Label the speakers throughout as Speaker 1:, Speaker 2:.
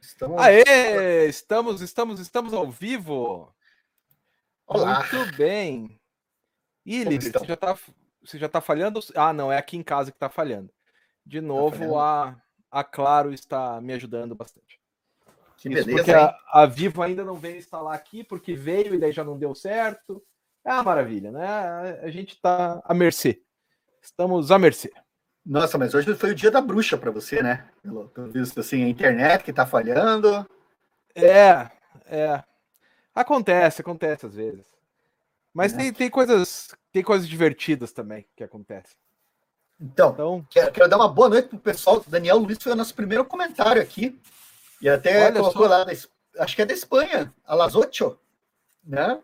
Speaker 1: Estamos... Aê! Estamos, estamos, estamos ao vivo.
Speaker 2: Olá.
Speaker 1: Muito bem. Ih, Libre, você já, tá, você já tá falhando? Ah, não, é aqui em casa que tá falhando. De novo, tá a, a Claro está me ajudando bastante. Que beleza, porque a, a, Vivo ainda não veio instalar aqui, porque veio e daí já não deu certo. É uma maravilha, né? A gente está à mercê. Estamos à mercê.
Speaker 2: Nossa, mas hoje foi o dia da bruxa para você, né? Pelo, pelo visto, assim, a internet que tá falhando.
Speaker 1: É, é. Acontece, acontece às vezes. Mas é. tem, tem coisas tem coisas divertidas também que acontecem.
Speaker 2: Então, então... Quero, quero, dar uma boa noite pro pessoal. Daniel Luiz foi o nosso primeiro comentário aqui. E até Olha colocou só. lá, acho que é da Espanha, a las ocho, né?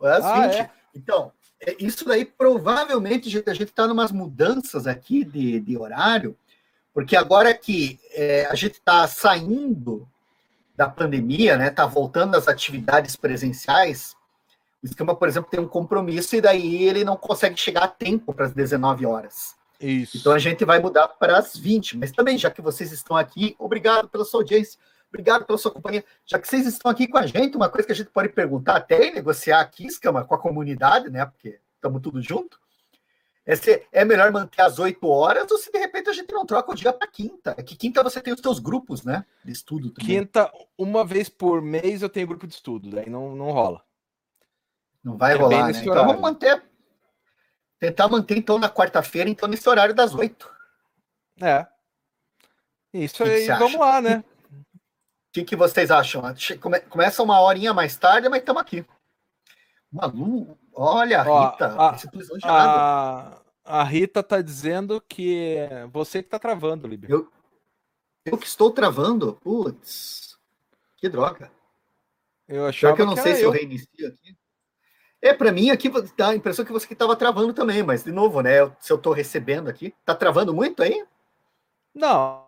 Speaker 2: Às ah, 20. É? Então, isso daí provavelmente a gente está numas mudanças aqui de, de horário, porque agora que é, a gente está saindo da pandemia, né, está voltando às atividades presenciais, o esquema, por exemplo, tem um compromisso e daí ele não consegue chegar a tempo para as 19 horas. Isso. Então a gente vai mudar para as 20. Mas também, já que vocês estão aqui, obrigado pela sua audiência. Obrigado pela sua companhia. Já que vocês estão aqui com a gente, uma coisa que a gente pode perguntar até e negociar aqui, Escama, com a comunidade, né? Porque estamos tudo junto. É, se é melhor manter as oito horas ou se de repente a gente não troca o dia para quinta. É que quinta você tem os seus grupos, né? De estudo
Speaker 1: também. Quinta, uma vez por mês eu tenho grupo de estudo, daí não, não rola.
Speaker 2: Não vai é rolar, né? Então vamos manter. Tentar manter então na quarta-feira, então nesse horário das oito.
Speaker 1: É. Isso aí, vamos lá, né?
Speaker 2: Que, que vocês acham? Começa uma horinha mais tarde, mas estamos aqui. Malu, olha,
Speaker 1: Ó, Rita. A, a, a, Rita tá dizendo que é você que tá travando, Liber.
Speaker 2: Eu, eu que estou travando? Putz, que droga.
Speaker 1: Eu achava
Speaker 2: que eu não sei se eu. eu reinicio aqui. É, para mim aqui dá a impressão que você que estava travando também, mas de novo, né? Se eu estou recebendo aqui, tá travando muito aí?
Speaker 1: Não,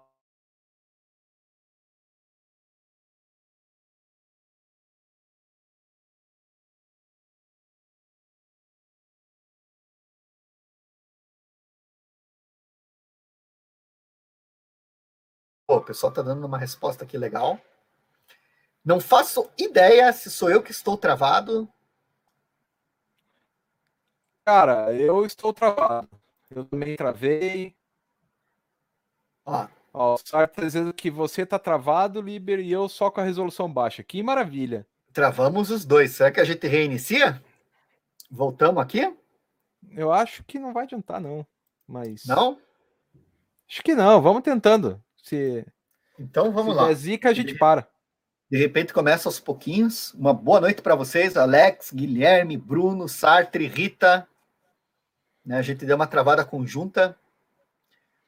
Speaker 2: pessoal tá dando uma resposta aqui legal. Não faço ideia se sou eu que estou travado.
Speaker 1: Cara, eu estou travado. Eu também travei. Ó, Ó o Sar tá dizendo que você tá travado, Liber, e eu só com a resolução baixa. Que maravilha.
Speaker 2: Travamos os dois. Será que a gente reinicia? Voltamos aqui?
Speaker 1: Eu acho que não vai adiantar, não. Mas.
Speaker 2: Não?
Speaker 1: Acho que não. Vamos tentando. Se,
Speaker 2: então vamos se lá.
Speaker 1: Se zica, a gente para.
Speaker 2: De repente começa aos pouquinhos. Uma boa noite para vocês, Alex, Guilherme, Bruno, Sartre, Rita. Né, a gente deu uma travada conjunta.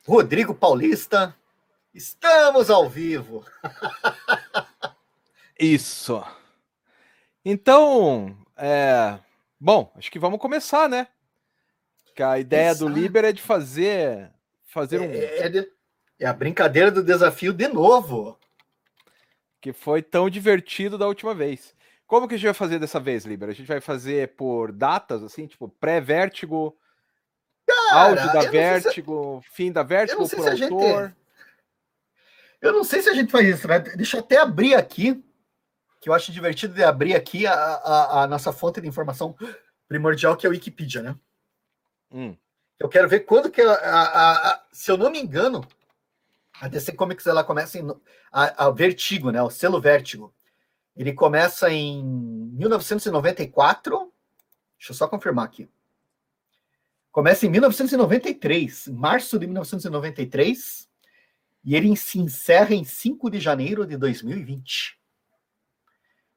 Speaker 2: Rodrigo Paulista. Estamos ao vivo.
Speaker 1: Isso. Então, é... bom, acho que vamos começar, né? Que a ideia Exato. do Liber é de fazer fazer um
Speaker 2: é, é de é a brincadeira do desafio de novo.
Speaker 1: Que foi tão divertido da última vez. Como que a gente vai fazer dessa vez, Liber? A gente vai fazer por datas, assim, tipo, pré-vértigo, áudio da Vértigo, se... fim da Vértigo, por autor? Gente...
Speaker 2: Eu não sei se a gente faz isso, né? Deixa eu até abrir aqui, que eu acho divertido de abrir aqui a, a, a nossa fonte de informação primordial, que é o Wikipedia, né? Hum. Eu quero ver quando que, a, a, se eu não me engano, a DC Comics ela começa em a, a Vertigo, né? O selo Vertigo. Ele começa em 1994. Deixa eu só confirmar aqui. Começa em 1993, março de 1993, e ele se encerra em 5 de janeiro de 2020.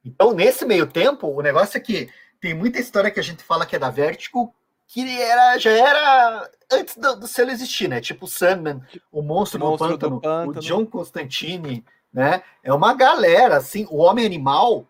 Speaker 2: Então, nesse meio tempo, o negócio é que tem muita história que a gente fala que é da Vertigo, que era, já era antes do, do selo existir, né? Tipo o Sandman, o Monstro, o Monstro do, Pântano, do, Pântano, o John Constantine, né? É uma galera, assim, o Homem Animal,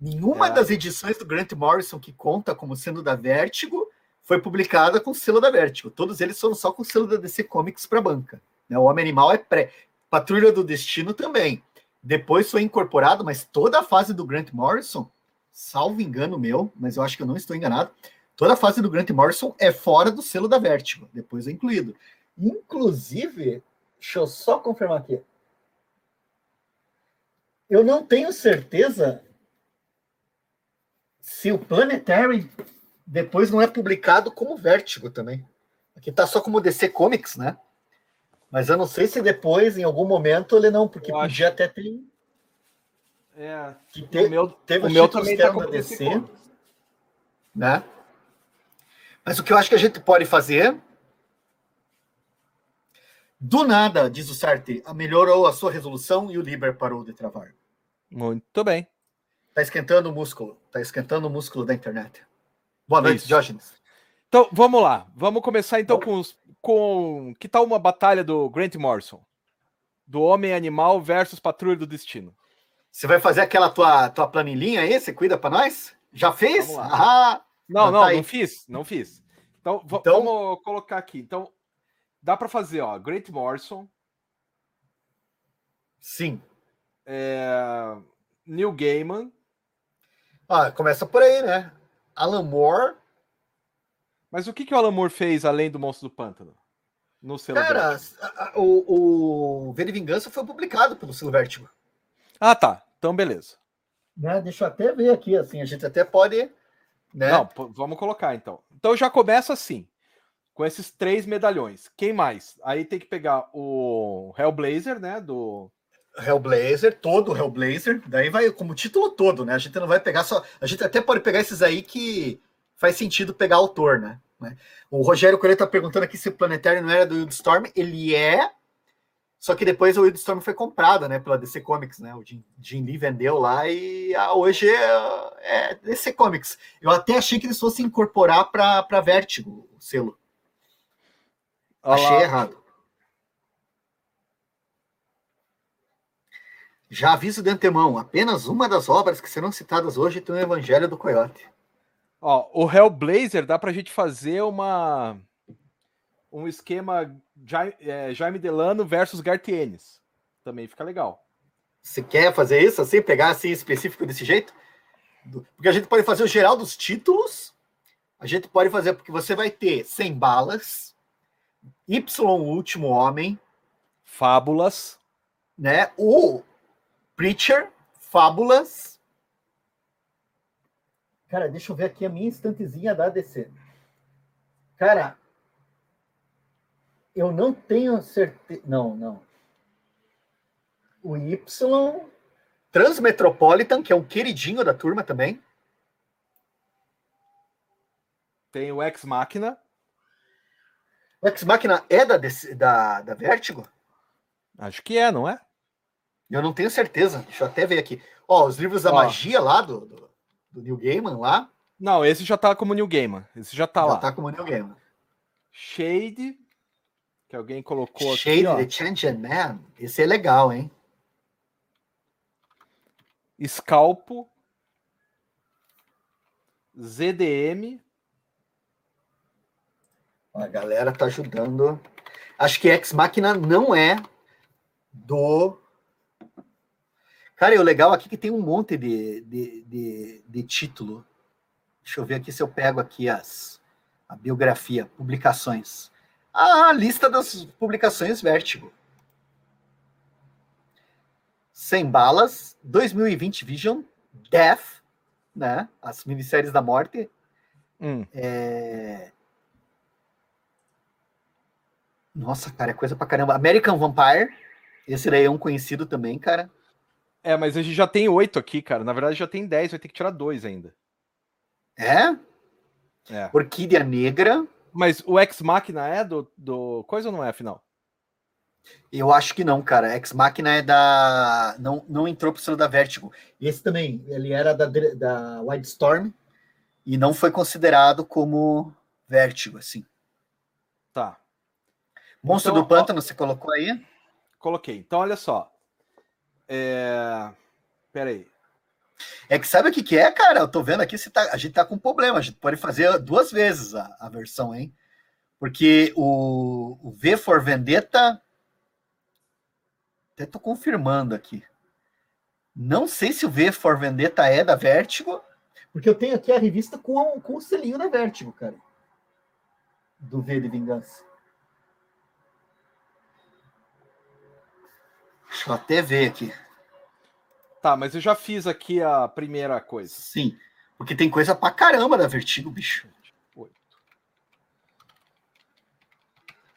Speaker 2: nenhuma é. das edições do Grant Morrison que conta como sendo da Vertigo foi publicada com o selo da Vertigo. Todos eles foram só com o selo da DC Comics para banca. Né? O Homem Animal é pré. Patrulha do Destino também. Depois foi incorporado, mas toda a fase do Grant Morrison, salvo engano meu, mas eu acho que eu não estou enganado, Toda a fase do Grant Morrison é fora do selo da Vertigo, depois é incluído. Inclusive, deixa eu só confirmar aqui. Eu não tenho certeza se o Planetary depois não é publicado como Vértigo também. Aqui tá só como DC Comics, né? Mas eu não sei se depois, em algum momento, ele não, porque eu podia acho... até ter.
Speaker 1: É,
Speaker 2: que te... o meu,
Speaker 1: teve o meu também tá como DC, DC
Speaker 2: né? Mas o que eu acho que a gente pode fazer. Do nada, diz o Sartre, melhorou a sua resolução e o Liber parou de travar.
Speaker 1: Muito bem.
Speaker 2: Tá esquentando o músculo. Tá esquentando o músculo da internet. Boa noite, Isso. Diógenes.
Speaker 1: Então, vamos lá. Vamos começar então com, os, com. Que tal uma batalha do Grant Morrison? Do Homem Animal versus Patrulha do Destino.
Speaker 2: Você vai fazer aquela tua, tua planilhinha aí? Você cuida para nós? Já fez?
Speaker 1: Ah, não, não, tá não fiz. Não fiz. Então, então, vamos colocar aqui. Então, dá para fazer, ó. Grant Morrison.
Speaker 2: Sim.
Speaker 1: É, Neil Gaiman.
Speaker 2: Ah, começa por aí, né? Alan Moore.
Speaker 1: Mas o que, que o Alan Moore fez além do Monstro do Pântano?
Speaker 2: No selo Cara, o, o V de Vingança foi publicado pelo selo Vertigo.
Speaker 1: Ah, tá. Então, beleza.
Speaker 2: Né? Deixa eu até ver aqui, assim, a gente até pode. Né?
Speaker 1: Não, vamos colocar então. Então já começa assim, com esses três medalhões. Quem mais? Aí tem que pegar o Hellblazer, né? Do
Speaker 2: Hellblazer, todo Hellblazer, daí vai como título todo, né? A gente não vai pegar só. A gente até pode pegar esses aí que faz sentido pegar autor, né? O Rogério Coelho tá perguntando aqui se o Planetário não era do Wildstorm. Ele é, só que depois o Wildstorm foi comprado, né, pela DC Comics, né? O Jim, Jim Lee vendeu lá e ah, hoje é, é, DC Comics. Eu até achei que eles fossem incorporar para Vertigo o selo. Olá. Achei errado. Já aviso de antemão, apenas uma das obras que serão citadas hoje tem o Evangelho do Coyote.
Speaker 1: Ó, o Hellblazer dá pra gente fazer uma um esquema Jaime, é, Jaime Delano versus Gartienes. Também fica legal.
Speaker 2: Você quer fazer isso assim, pegar assim específico desse jeito? Porque a gente pode fazer o geral dos títulos. A gente pode fazer porque você vai ter 100 balas, Y último homem,
Speaker 1: fábulas,
Speaker 2: né? O Preacher, Fábulas. Cara, deixa eu ver aqui a minha instantezinha da DC. Cara, eu não tenho certeza. Não, não. O Y. Transmetropolitan, que é um queridinho da turma também.
Speaker 1: Tem o Ex Machina.
Speaker 2: O Ex Machina é da, da, da Vertigo?
Speaker 1: Acho que é, não é?
Speaker 2: Eu não tenho certeza. Deixa eu até ver aqui. Ó, os livros da Ó. magia lá do, do, do New Gaiman lá.
Speaker 1: Não, esse já tá como New Gaiman. Esse já tá já lá. Já
Speaker 2: tá como New Gaiman.
Speaker 1: Shade, que alguém colocou
Speaker 2: aqui. Shade the Changing Man. Esse é legal, hein?
Speaker 1: Scalpo. ZDM.
Speaker 2: A galera tá ajudando. Acho que Ex Machina não é do Cara, e o legal aqui é que tem um monte de, de, de, de, título. Deixa eu ver aqui se eu pego aqui as, a biografia, publicações. A lista das publicações Vertigo. Sem balas, 2020 Vision, Death, né? As minisséries da morte. Hum. É... Nossa, cara, é coisa pra caramba. American Vampire, esse daí é um conhecido também, cara.
Speaker 1: É, mas a gente já tem oito aqui, cara. Na verdade, já tem dez, vai ter que tirar dois ainda.
Speaker 2: É? É. Orquídea Negra.
Speaker 1: Mas o Ex Machina é do, do. Coisa ou não é, afinal?
Speaker 2: Eu acho que não, cara. Ex Machina é da. Não, não entrou pro selo da Vertigo. Esse também, ele era da, da Wildstorm e não foi considerado como Vertigo, assim.
Speaker 1: Tá.
Speaker 2: Monstro então, do Pântano, ó... você colocou aí?
Speaker 1: Coloquei. Então, olha só. É... Peraí.
Speaker 2: É que sabe o que, que é, cara? Eu tô vendo aqui se tá, a gente tá com problema. A gente pode fazer duas vezes a, a versão, hein? Porque o, o V for Vendetta. Até tô confirmando aqui. Não sei se o V for Vendetta é da Vertigo, porque eu tenho aqui a revista com, com o selinho da Vertigo, cara. Do V de Vingança. Deixa eu até ver aqui.
Speaker 1: Tá, mas eu já fiz aqui a primeira coisa.
Speaker 2: Sim, porque tem coisa pra caramba da Vertigo, bicho. Oito.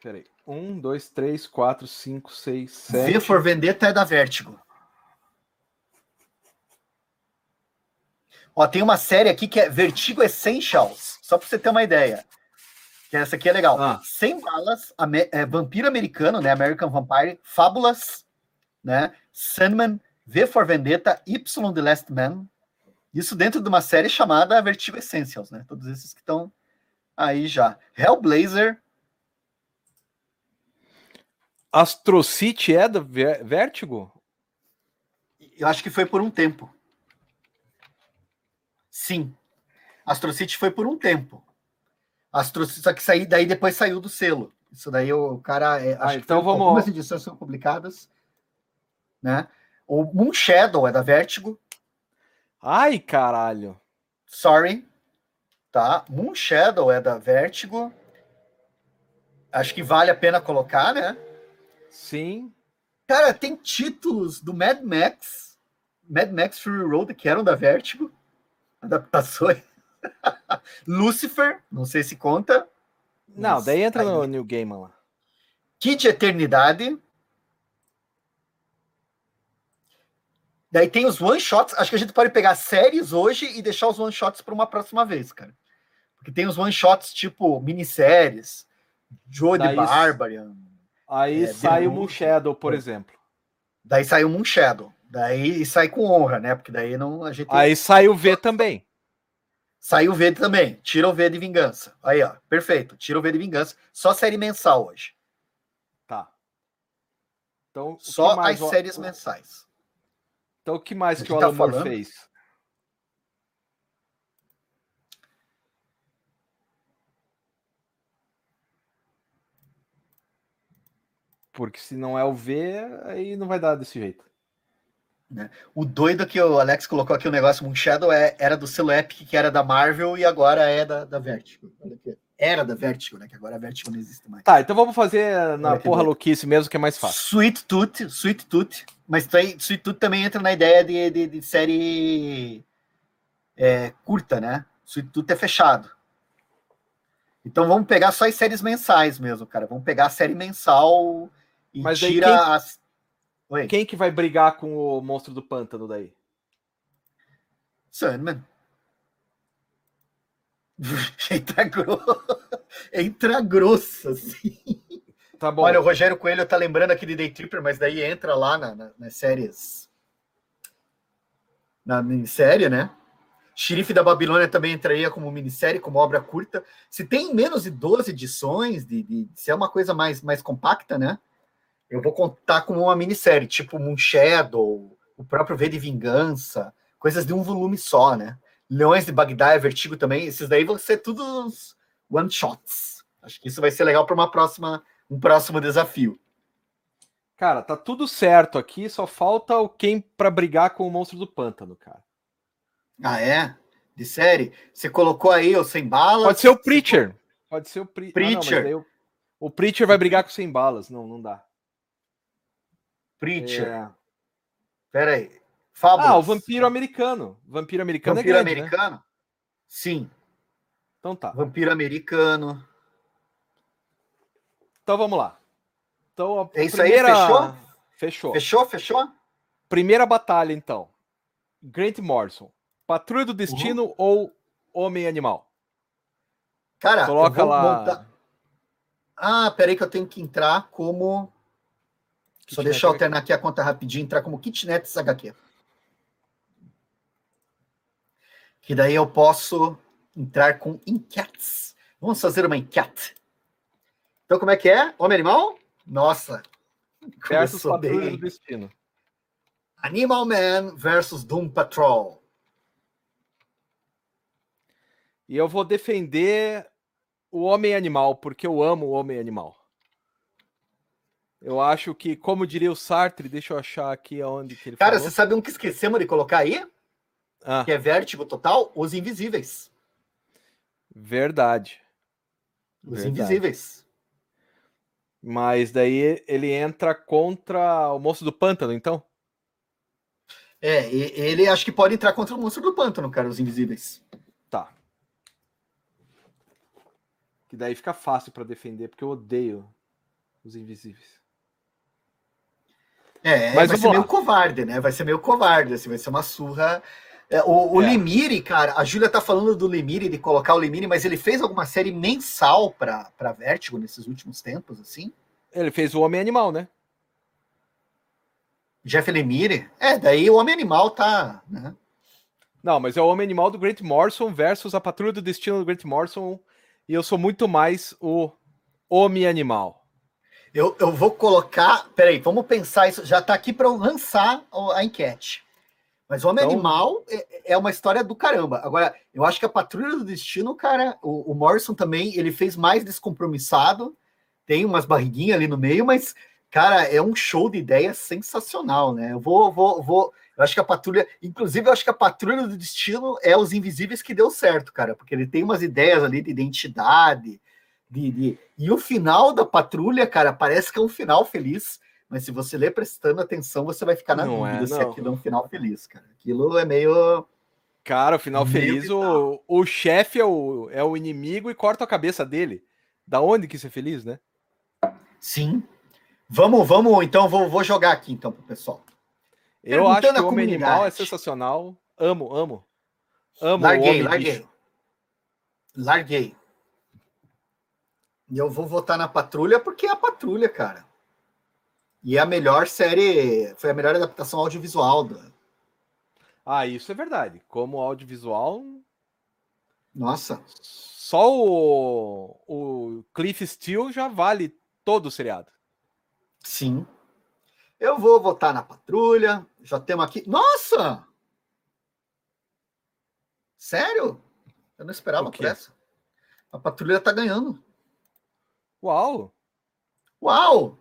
Speaker 1: Peraí. Um, dois, três, quatro, cinco, seis, sete.
Speaker 2: V for Vendetta é da Vertigo. Ó, tem uma série aqui que é Vertigo Essentials, só pra você ter uma ideia. Que essa aqui é legal. Ah. 100 balas, é, vampiro americano, né? American Vampire, Fábulas, né? Sandman, V for Vendetta, Y The Last Man. Isso dentro de uma série chamada Vertigo Essentials, né? Todos esses que estão aí já. Hellblazer.
Speaker 1: Astro City é do Vertigo?
Speaker 2: Eu acho que foi por um tempo. Sim. Astro City foi por um tempo. Astro só que saí, daí depois saiu do selo. Isso daí o cara. É,
Speaker 1: ah, então vamos.
Speaker 2: Algumas edições são publicadas, né? O Moon Shadow é da Vertigo.
Speaker 1: Ai, caralho.
Speaker 2: Sorry. Tá? Moon Shadow é da Vertigo. Acho que vale a pena colocar, né?
Speaker 1: Sim.
Speaker 2: Cara, tem títulos do Mad Max, Mad Max Fury Road, que eram da Vertigo. Adaptações. Lucifer, não sei se conta.
Speaker 1: Não, daí entra aí. no New Game lá.
Speaker 2: Kid Eternidade. Daí tem os one shots. Acho que a gente pode pegar séries hoje e deixar os one shots para uma próxima vez, cara. Porque tem os one shots tipo minisséries, Joe the Barbarian.
Speaker 1: Aí é, sai o Moon Shadow, por exemplo.
Speaker 2: Daí sai o Moon Shadow. Daí sai com honra, né? Porque daí não a gente.
Speaker 1: Aí sai o V também.
Speaker 2: Sai o V também. Tira o V de vingança. Aí, ó. Perfeito. Tira o V de vingança. Só série mensal hoje.
Speaker 1: Tá.
Speaker 2: Então, Só as séries mensais.
Speaker 1: Então, o que mais que o tá Alan Moore fez? Porque se não é o V, aí não vai dar desse jeito.
Speaker 2: Né? O doido que o Alex colocou aqui o negócio Moon Shadow é, era do selo Epic, que era da Marvel, e agora é da, da Vertigo. Era da Vertigo, né? Que agora a Vertigo não existe mais.
Speaker 1: Tá, então vamos fazer na porra louquice mesmo, que é mais fácil.
Speaker 2: Sweet Tooth, Sweet Tooth. Mas tem, Sweet Tooth também entra na ideia de, de, de série é, curta, né? Sweet Tooth é fechado. Então vamos pegar só as séries mensais mesmo, cara. Vamos pegar a série mensal e Mas tira quem... as
Speaker 1: Oi. Quem que vai brigar com o monstro do pântano daí?
Speaker 2: Sandman. Entra, gro... entra grosso, assim. Tá bom. Olha, o Rogério Coelho tá lembrando aqui de Day Tripper, mas daí entra lá na, na, nas séries. Na minissérie, né? Xerife da Babilônia também entraria como minissérie, como obra curta. Se tem menos de 12 edições, de, de, se é uma coisa mais, mais compacta, né? eu vou contar como uma minissérie, tipo Moon Shadow, o próprio V de Vingança, coisas de um volume só, né? Leões de Bagdá, Vertigo também, esses daí vão ser todos one shots. Acho que isso vai ser legal para uma próxima, um próximo desafio.
Speaker 1: Cara, tá tudo certo aqui, só falta o quem para brigar com o monstro do pântano, cara.
Speaker 2: Ah, é? De série? Você colocou aí o sem balas?
Speaker 1: Pode ser o Preacher. Pode ser o
Speaker 2: Pre... Preacher. Ah,
Speaker 1: não, o... o Preacher vai brigar com sem balas. Não, não dá.
Speaker 2: Preacher. É. Pera aí.
Speaker 1: Fábulas. Ah, o Vampiro Americano. Vampiro Americano
Speaker 2: Vampiro
Speaker 1: é grande,
Speaker 2: né? Americano? Né? Sim.
Speaker 1: Então tá.
Speaker 2: Vampiro Americano.
Speaker 1: Então vamos lá. Então,
Speaker 2: a é isso primeira... aí, fechou?
Speaker 1: Fechou.
Speaker 2: Fechou, fechou?
Speaker 1: Primeira batalha, então. Grant Morrison. Patrulha do Destino uhum. ou Homem-Animal?
Speaker 2: Cara, coloca lá. Montar... Ah, peraí que eu tenho que entrar como só deixa eu alternar aqui a conta rapidinho, entrar como Kitnets HQ. Que daí eu posso entrar com enquetes. Vamos fazer uma enquete. Então, como é que é? Homem Animal? Nossa.
Speaker 1: Versus Patrulha do Destino.
Speaker 2: Animal Man versus Doom Patrol.
Speaker 1: E eu vou defender o Homem Animal, porque eu amo o Homem Animal. Eu acho que, como diria o Sartre, deixa eu achar aqui aonde que ele
Speaker 2: Cara, falou. você sabe um que esquecemos de colocar aí? Ah. Que é vértigo total? Os invisíveis.
Speaker 1: Verdade.
Speaker 2: Os Verdade. invisíveis.
Speaker 1: Mas daí ele entra contra o moço do pântano, então?
Speaker 2: É, ele acho que pode entrar contra o monstro do pântano, cara, os invisíveis.
Speaker 1: Tá. Que daí fica fácil para defender, porque eu odeio os invisíveis.
Speaker 2: É, Mas vai ser lá. meio covarde, né? Vai ser meio covarde, assim, vai ser uma surra. É, o, o é. Limiri, cara, a Júlia tá falando do Limiri, de colocar o Limiri, mas ele fez alguma série mensal pra, pra Vertigo nesses últimos tempos, assim?
Speaker 1: Ele fez o Homem Animal, né?
Speaker 2: Jeff Lemire? É, daí o Homem Animal tá. Né?
Speaker 1: Não, mas é o Homem Animal do Grant Morrison versus a Patrulha do Destino do Grant Morrison. E eu sou muito mais o Homem Animal.
Speaker 2: Eu, eu vou colocar. Peraí, vamos pensar isso. Já tá aqui para eu lançar a enquete. Mas o Homem então... Animal é, é, uma história do caramba. Agora, eu acho que a Patrulha do Destino, cara, o, o Morrison também, ele fez mais descompromissado. Tem umas barriguinhas ali no meio, mas Cara, é um show de ideias sensacional, né? Eu vou, vou, vou. Eu acho que a patrulha, inclusive, eu acho que a patrulha do destino é os invisíveis que deu certo, cara, porque ele tem umas ideias ali de identidade, de, de... e o final da patrulha, cara, parece que é um final feliz. Mas se você ler prestando atenção, você vai ficar na não dúvida é, se aquilo é um final feliz, cara. Aquilo é meio.
Speaker 1: Cara, o final feliz, o, o chefe é o, é o inimigo e corta a cabeça dele. Da onde que isso é feliz, né?
Speaker 2: Sim, Vamos, vamos, então, vou, vou jogar aqui então pro pessoal.
Speaker 1: Eu acho que o Homem Animal é sensacional. Amo, amo. Amo
Speaker 2: larguei, larguei. Bicho. Larguei. E eu vou votar na Patrulha porque é a Patrulha, cara. E a melhor série, foi a melhor adaptação audiovisual. Da...
Speaker 1: Ah, isso é verdade. Como audiovisual.
Speaker 2: Nossa.
Speaker 1: Só o, o Cliff Steele já vale todo o seriado.
Speaker 2: Sim. Eu vou votar na patrulha. Já temos aqui. Nossa! Sério? Eu não esperava por essa. A patrulha tá ganhando.
Speaker 1: Uau!
Speaker 2: Uau!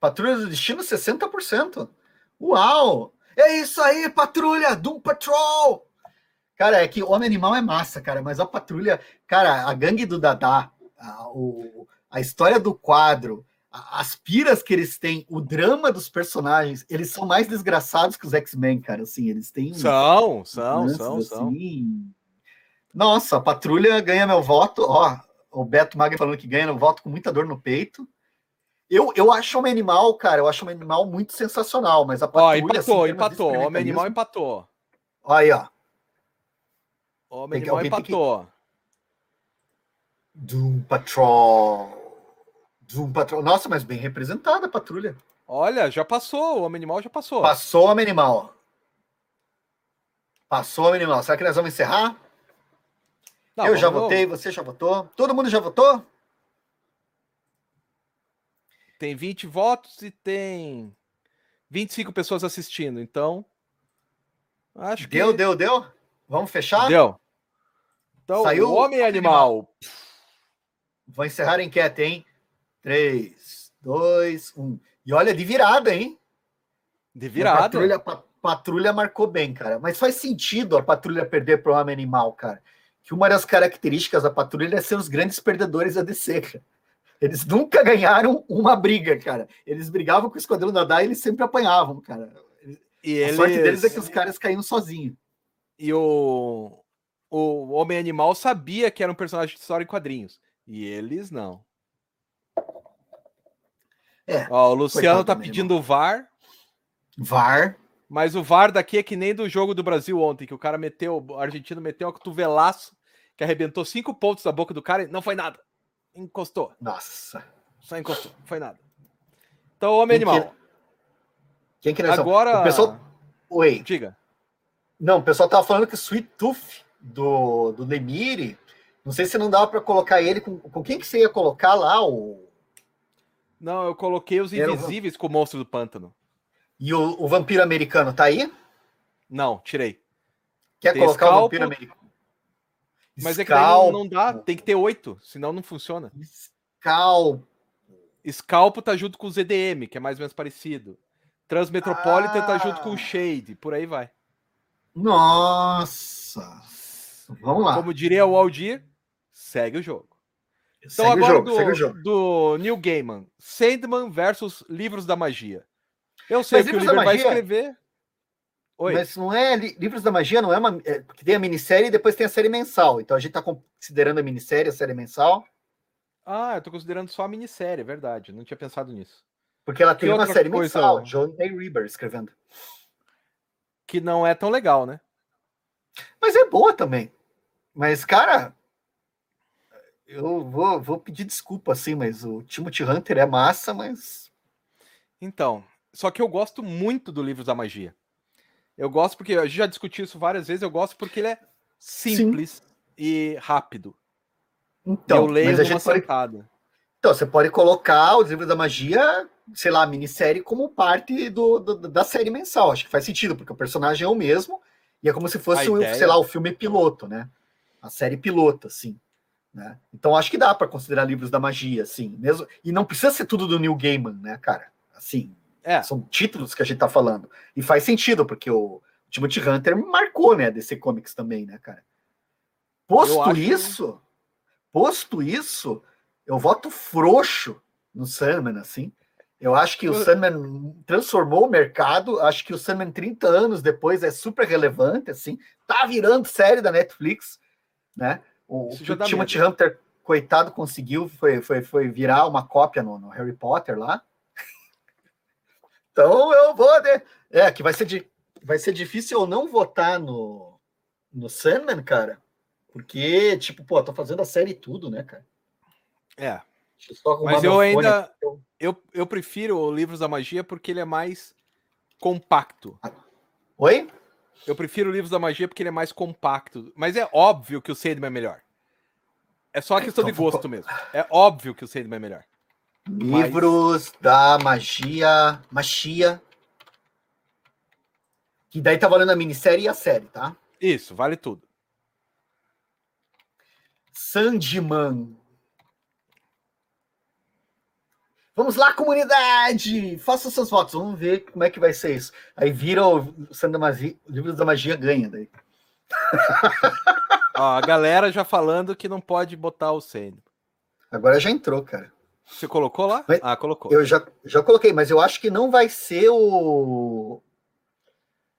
Speaker 2: Patrulha do Destino, 60%. Uau! É isso aí, patrulha! Doom Patrol! Cara, é que Homem Animal é massa, cara, mas a patrulha. Cara, a gangue do Dadá, a, o, a história do quadro, as piras que eles têm, o drama dos personagens, eles são mais desgraçados que os X-Men, cara. Assim, eles têm.
Speaker 1: São, são, são, assim. são.
Speaker 2: Nossa, a patrulha ganha meu voto. Ó, o Beto Magno falando que ganha meu voto com muita dor no peito. Eu, eu acho o Homem Animal, cara, eu acho o Homem Animal muito sensacional, mas a
Speaker 1: patrulha. Ó, empatou, assim, empatou. Homem Animal empatou.
Speaker 2: Aí, ó.
Speaker 1: Homem Animal empatou. Que...
Speaker 2: Doom Patrol. Zoom Patrol. Nossa, mas bem representada a patrulha.
Speaker 1: Olha, já passou, o Homem Animal já passou.
Speaker 2: Passou o Homem Animal. Passou o Homem Animal. Será que nós vamos encerrar? Não, Eu já votei, você já votou. Todo mundo já votou?
Speaker 1: Tem 20 votos e tem 25 pessoas assistindo, então. Acho
Speaker 2: deu, que. Deu, deu, deu? Vamos fechar?
Speaker 1: Deu. Então, Saiu o Homem Animal. Animal.
Speaker 2: Vou encerrar a enquete, hein? 3, 2, 1. E olha, de virada, hein?
Speaker 1: De virada.
Speaker 2: Patrulha, a patrulha marcou bem, cara. Mas faz sentido a patrulha perder para o homem animal, cara. Que uma das características da patrulha é ser os grandes perdedores da DC, cara. Eles nunca ganharam uma briga, cara. Eles brigavam com o Esquadrão da DAI e eles sempre apanhavam, cara. E a eles... sorte deles é que os caras caíam sozinhos.
Speaker 1: E o... o Homem Animal sabia que era um personagem de história em quadrinhos. E eles não. É, Ó, o Luciano tá pedindo o VAR.
Speaker 2: VAR.
Speaker 1: Mas o VAR daqui é que nem do jogo do Brasil ontem, que o cara meteu, o argentino meteu uma cotovelaço que arrebentou cinco pontos da boca do cara e não foi nada. Encostou.
Speaker 2: Nossa.
Speaker 1: Só encostou, foi nada. Então, homem Quem animal. Que...
Speaker 2: Quem que
Speaker 1: Agora.
Speaker 2: O pessoal... Oi.
Speaker 1: Diga.
Speaker 2: Não, o pessoal tava falando que o Sweet Tooth do, do Lemire, não sei se não dava para colocar ele com, com quem que você ia colocar lá, o
Speaker 1: não, eu coloquei os invisíveis com o monstro do pântano.
Speaker 2: E o, o vampiro americano tá aí?
Speaker 1: Não, tirei.
Speaker 2: Quer tem colocar escalpo, o vampiro americano?
Speaker 1: Mas é que não, não, dá, tem que ter oito, senão não funciona.
Speaker 2: Scalpo.
Speaker 1: Scalpo tá junto com o ZDM, que é mais ou menos parecido. Transmetropolitan ah. tá junto com o Shade, por aí vai.
Speaker 2: Nossa! Vamos lá.
Speaker 1: Como diria o Aldir, segue o jogo. Então segue agora jogo, do, jogo. do Neil Gaiman, Sandman versus Livros da Magia. Eu sei Mas que o livro vai escrever.
Speaker 2: Oi. Mas não é Livros da Magia, não é uma. É, porque tem a minissérie e depois tem a série mensal. Então a gente está considerando a minissérie, a série mensal.
Speaker 1: Ah, eu tô considerando só a minissérie, é verdade. Não tinha pensado nisso.
Speaker 2: Porque ela tem uma série coisa... mensal, John A. Reber escrevendo.
Speaker 1: Que não é tão legal, né?
Speaker 2: Mas é boa também. Mas, cara, eu vou, vou pedir desculpa, assim, mas o Timothy Hunter é massa, mas.
Speaker 1: Então, só que eu gosto muito do Livros da Magia. Eu gosto porque a gente já discutiu isso várias vezes. Eu gosto porque ele é simples Sim. e rápido.
Speaker 2: Então, eu leio mas a gente sentada. Pode... Então, você pode colocar o livro da magia, sei lá, minissérie como parte do, do, da série mensal. Acho que faz sentido, porque o personagem é o mesmo e é como se fosse, o, sei lá, o filme piloto, né? A série piloto, assim. Né? Então acho que dá para considerar livros da magia, assim, mesmo. E não precisa ser tudo do Neil Gaiman, né, cara? Assim, é. São títulos que a gente tá falando. E faz sentido, porque o Timothy Hunter marcou, né, DC Comics também, né, cara? Posto isso, posto isso, eu voto frouxo no Sandman, assim. Eu acho que o Sandman transformou o mercado. Acho que o Sandman, 30 anos depois, é super relevante, assim. Tá virando série da Netflix, né? O, o Timothy Hunter, coitado, conseguiu foi, foi, foi virar uma cópia no, no Harry Potter lá. Então eu vou, né? É, que vai ser, de, vai ser difícil eu não votar no, no Sandman, cara. Porque, tipo, pô, tô fazendo a série tudo, né, cara?
Speaker 1: É. Mas eu ainda. Eu, eu prefiro o Livros da Magia porque ele é mais compacto.
Speaker 2: Oi?
Speaker 1: Eu prefiro o Livros da Magia porque ele é mais compacto. Mas é óbvio que o Sandman é melhor. É só questão então, de gosto mesmo. É óbvio que o Sandman é melhor.
Speaker 2: Livros Mas... da magia. Magia. Que daí tá valendo a minissérie e a série, tá?
Speaker 1: Isso, vale tudo.
Speaker 2: Sandman. Vamos lá, comunidade! Faça seus votos. Vamos ver como é que vai ser isso. Aí vira o Sandman da Magia, Livros da Magia ganha daí.
Speaker 1: Ó, a galera já falando que não pode botar o Sandman.
Speaker 2: Agora já entrou, cara.
Speaker 1: Você colocou lá?
Speaker 2: Mas ah, colocou. Eu já, já coloquei, mas eu acho que não vai ser o.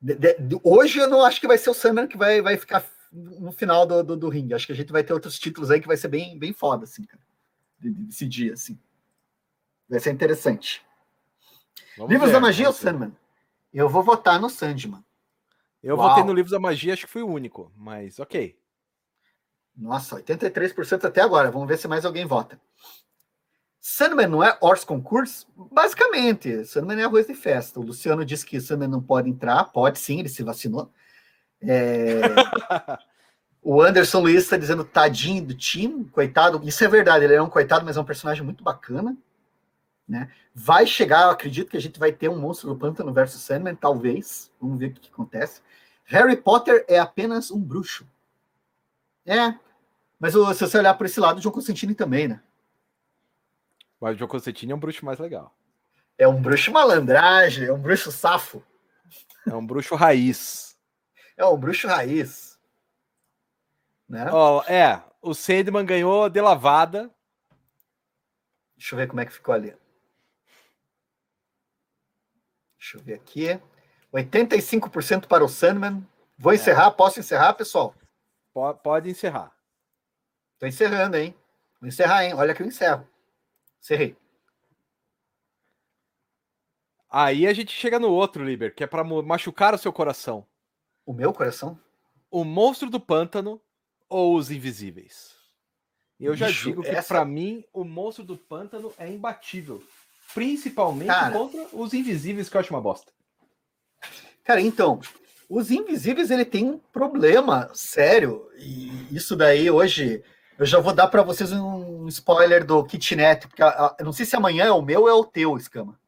Speaker 2: De, de, hoje eu não acho que vai ser o Summer que vai, vai ficar no final do, do, do, ringue. Acho que a gente vai ter outros títulos aí que vai ser bem, bem foda, assim, cara. Desse dia, assim. Vai ser interessante. Vamos Livros ver, da Magia ou Sandman? Eu vou votar no Sandman.
Speaker 1: Eu Uau. votei no Livros da Magia, acho que fui o único, mas ok.
Speaker 2: Nossa, 83% até agora. Vamos ver se mais alguém vota. Sandman não é Horse Concurso? Basicamente, Sandman é arroz de festa. O Luciano disse que Sandman não pode entrar. Pode sim, ele se vacinou. É... o Anderson Luiz está dizendo tadinho do time, coitado. Isso é verdade, ele é um coitado, mas é um personagem muito bacana. Né? Vai chegar, eu acredito que a gente vai ter um monstro do pântano versus Sandman, talvez. Vamos ver o que, que acontece. Harry Potter é apenas um bruxo. É, mas se você olhar por esse lado, o John Constantine também, né?
Speaker 1: Mas o John Constantine é um bruxo mais legal.
Speaker 2: É um bruxo malandragem, é um bruxo safo.
Speaker 1: É um bruxo raiz.
Speaker 2: É um bruxo raiz.
Speaker 1: Né? Oh, é, o Sandman ganhou de lavada.
Speaker 2: Deixa eu ver como é que ficou ali. Deixa eu ver aqui. 85% para o Sandman. Vou é. encerrar, posso encerrar, pessoal?
Speaker 1: Pode, pode encerrar.
Speaker 2: Tô encerrando, hein? Vou encerrar, hein? Olha que eu encerro. Cerrei.
Speaker 1: Aí a gente chega no outro, Liber, que é para machucar o seu coração.
Speaker 2: O meu coração?
Speaker 1: O monstro do pântano ou os invisíveis? Eu já Bicho, digo que essa... para mim o monstro do pântano é imbatível, principalmente Cara... contra os invisíveis que eu acho uma bosta.
Speaker 2: Cara, então, os invisíveis ele tem um problema sério e isso daí hoje eu já vou dar para vocês um spoiler do Kitnet, porque eu não sei se amanhã é o meu ou é o teu, Escama.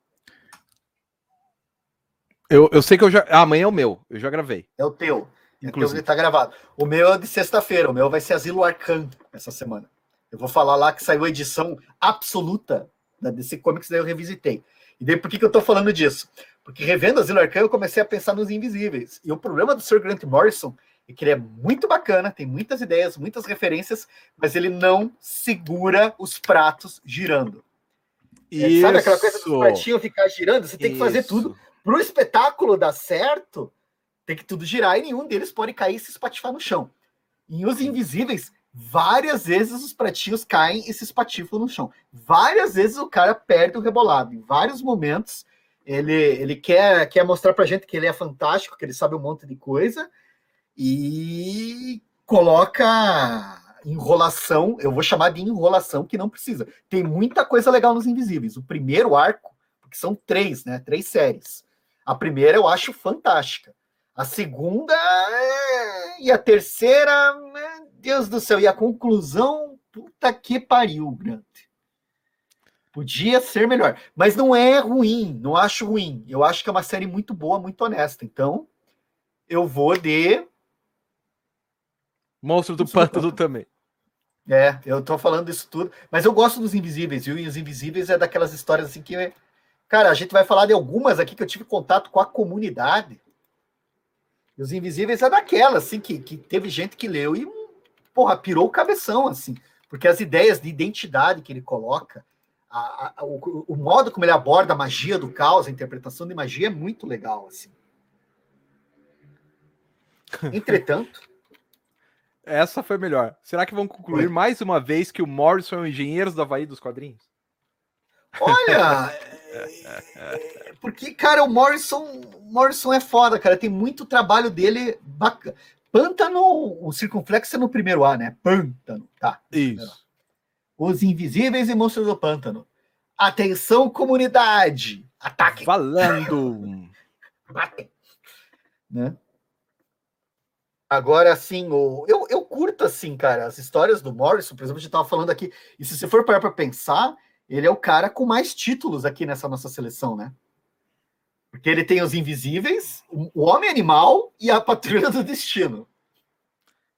Speaker 1: Eu, eu sei que eu já. Ah, amanhã é o meu, eu já gravei.
Speaker 2: É o teu. Inclusive. É teu, tá gravado. O meu é de sexta-feira, o meu vai ser Asilo Arcan essa semana. Eu vou falar lá que saiu a edição absoluta da DC Comics, daí eu revisitei. E daí por que, que eu tô falando disso? Porque revendo Asilo Arcan, eu comecei a pensar nos invisíveis. E o problema do Sir Grant Morrison e que ele é muito bacana, tem muitas ideias, muitas referências, mas ele não segura os pratos girando. É, sabe aquela coisa do pratinho ficar girando? Você tem Isso. que fazer tudo para o espetáculo dar certo. tem que tudo girar e nenhum deles pode cair e se espatifar no chão. Em Os Invisíveis, várias vezes os pratinhos caem e se espatifam no chão. Várias vezes o cara perde o rebolado. Em vários momentos, ele, ele quer, quer mostrar pra gente que ele é fantástico, que ele sabe um monte de coisa e coloca enrolação, eu vou chamar de enrolação que não precisa. Tem muita coisa legal nos Invisíveis. O primeiro arco, porque são três, né? Três séries. A primeira eu acho fantástica. A segunda é, e a terceira, meu Deus do céu, e a conclusão, puta que pariu, grande. Podia ser melhor, mas não é ruim, não acho ruim. Eu acho que é uma série muito boa, muito honesta. Então, eu vou de
Speaker 1: Monstro do Pântano também.
Speaker 2: É, eu tô falando isso tudo, mas eu gosto dos Invisíveis, viu? E os Invisíveis é daquelas histórias assim que, cara, a gente vai falar de algumas aqui que eu tive contato com a comunidade. E os Invisíveis é daquela, assim, que, que teve gente que leu e, porra, pirou o cabeção, assim, porque as ideias de identidade que ele coloca, a, a, o, o, modo como ele aborda a magia do caos, a interpretação de magia é muito legal, assim. Entretanto.
Speaker 1: Essa foi melhor. Será que vão concluir mais uma vez que o Morrison é o engenheiro do Havaí dos quadrinhos?
Speaker 2: Olha, porque, cara, o Morrison, Morrison é foda, cara. Tem muito trabalho dele bacana. Pântano, o circunflexo é no primeiro A, né? Pântano, tá.
Speaker 1: Isso.
Speaker 2: Os Invisíveis e Monstros do Pântano. Atenção, comunidade! Ataque!
Speaker 1: Falando!
Speaker 2: né? Agora, assim, o... eu, eu curto, assim, cara, as histórias do Morrison, por exemplo, a gente estava falando aqui, e se você for parar para pensar, ele é o cara com mais títulos aqui nessa nossa seleção, né? Porque ele tem os Invisíveis, o Homem-Animal e a Patrulha do Destino.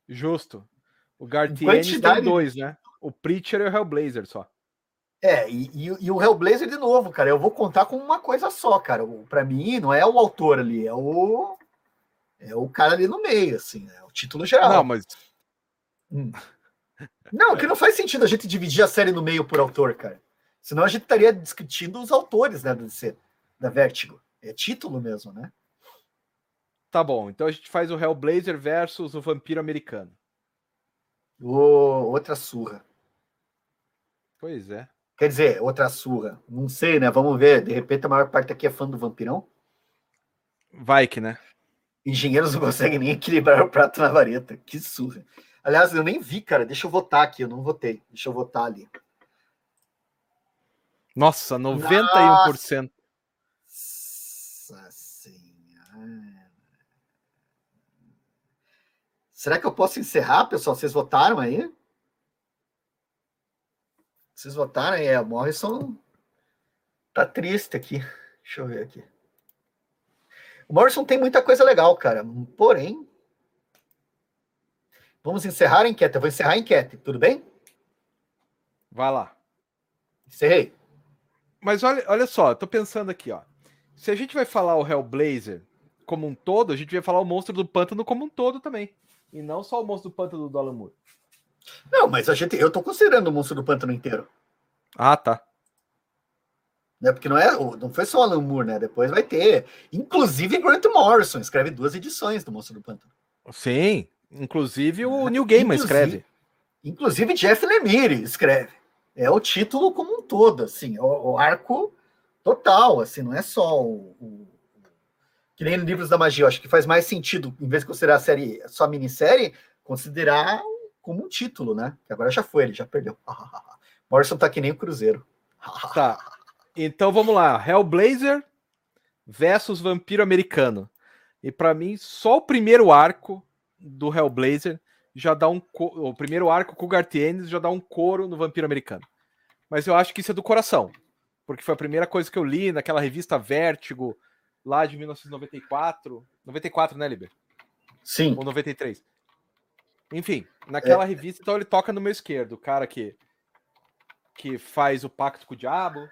Speaker 1: Justo. O Gartienes Quantidade... tem dois, né? O Preacher e o Hellblazer só.
Speaker 2: É, e, e, e, o Hellblazer, de novo, cara, eu vou contar com uma coisa só, cara. Para mim, não é o autor ali, é o. É o cara ali no meio, assim, é o título geral.
Speaker 1: Não, mas.
Speaker 2: Hum. Não, que não faz sentido a gente dividir a série no meio por autor, cara. Senão a gente estaria discutindo os autores, né, do DC, da Vertigo. É título mesmo, né?
Speaker 1: Tá bom, então a gente faz o Hellblazer versus o Vampiro Americano.
Speaker 2: O... Outra surra.
Speaker 1: Pois é.
Speaker 2: Quer dizer, outra surra. Não sei, né? Vamos ver. De repente a maior parte aqui é fã do Vampirão.
Speaker 1: Vai que, né?
Speaker 2: Engenheiros não conseguem nem equilibrar o prato na vareta. Que surra. Aliás, eu nem vi, cara. Deixa eu votar aqui. Eu não votei. Deixa eu votar ali.
Speaker 1: Nossa, 91%.
Speaker 2: Nossa senhora. Será que eu posso encerrar, pessoal? Vocês votaram aí? Vocês votaram aí? É, o Morrison tá triste aqui. Deixa eu ver aqui. O Morrison tem muita coisa legal, cara. Porém, vamos encerrar a enquete. Eu vou encerrar a enquete, tudo bem?
Speaker 1: Vai lá.
Speaker 2: Encerrei.
Speaker 1: Mas olha, olha só, tô pensando aqui, ó. Se a gente vai falar o Hellblazer como um todo, a gente vai falar o Monstro do Pântano como um todo também. E não só o Monstro do Pântano do Alan Moore.
Speaker 2: Não, mas a gente, eu tô considerando o Monstro do Pântano inteiro.
Speaker 1: Ah, tá.
Speaker 2: Né, porque não, é, não foi só o Alan Moore, né? Depois vai ter. Inclusive Grant Morrison escreve duas edições do Monstro do Pântano.
Speaker 1: Sim, inclusive o Neil Gaiman escreve.
Speaker 2: Inclusive Jeff Lemire escreve é o título como um todo, assim, o, o arco total, assim, não é só o, o, que nem Livros da Magia, eu acho que faz mais sentido, em vez de considerar a série só minissérie, considerar como um título, né? Que agora já foi, ele já perdeu. Morrison tá que nem o Cruzeiro.
Speaker 1: tá. Então vamos lá, Hellblazer versus Vampiro Americano. E para mim, só o primeiro arco do Hellblazer já dá um. O primeiro arco com o Gartienes já dá um coro no Vampiro Americano. Mas eu acho que isso é do coração. Porque foi a primeira coisa que eu li naquela revista Vértigo, lá de 1994. 94, né, Liber?
Speaker 2: Sim.
Speaker 1: Ou 93. Enfim, naquela é. revista, então ele toca no meu esquerdo, o cara que, que faz o pacto com o diabo.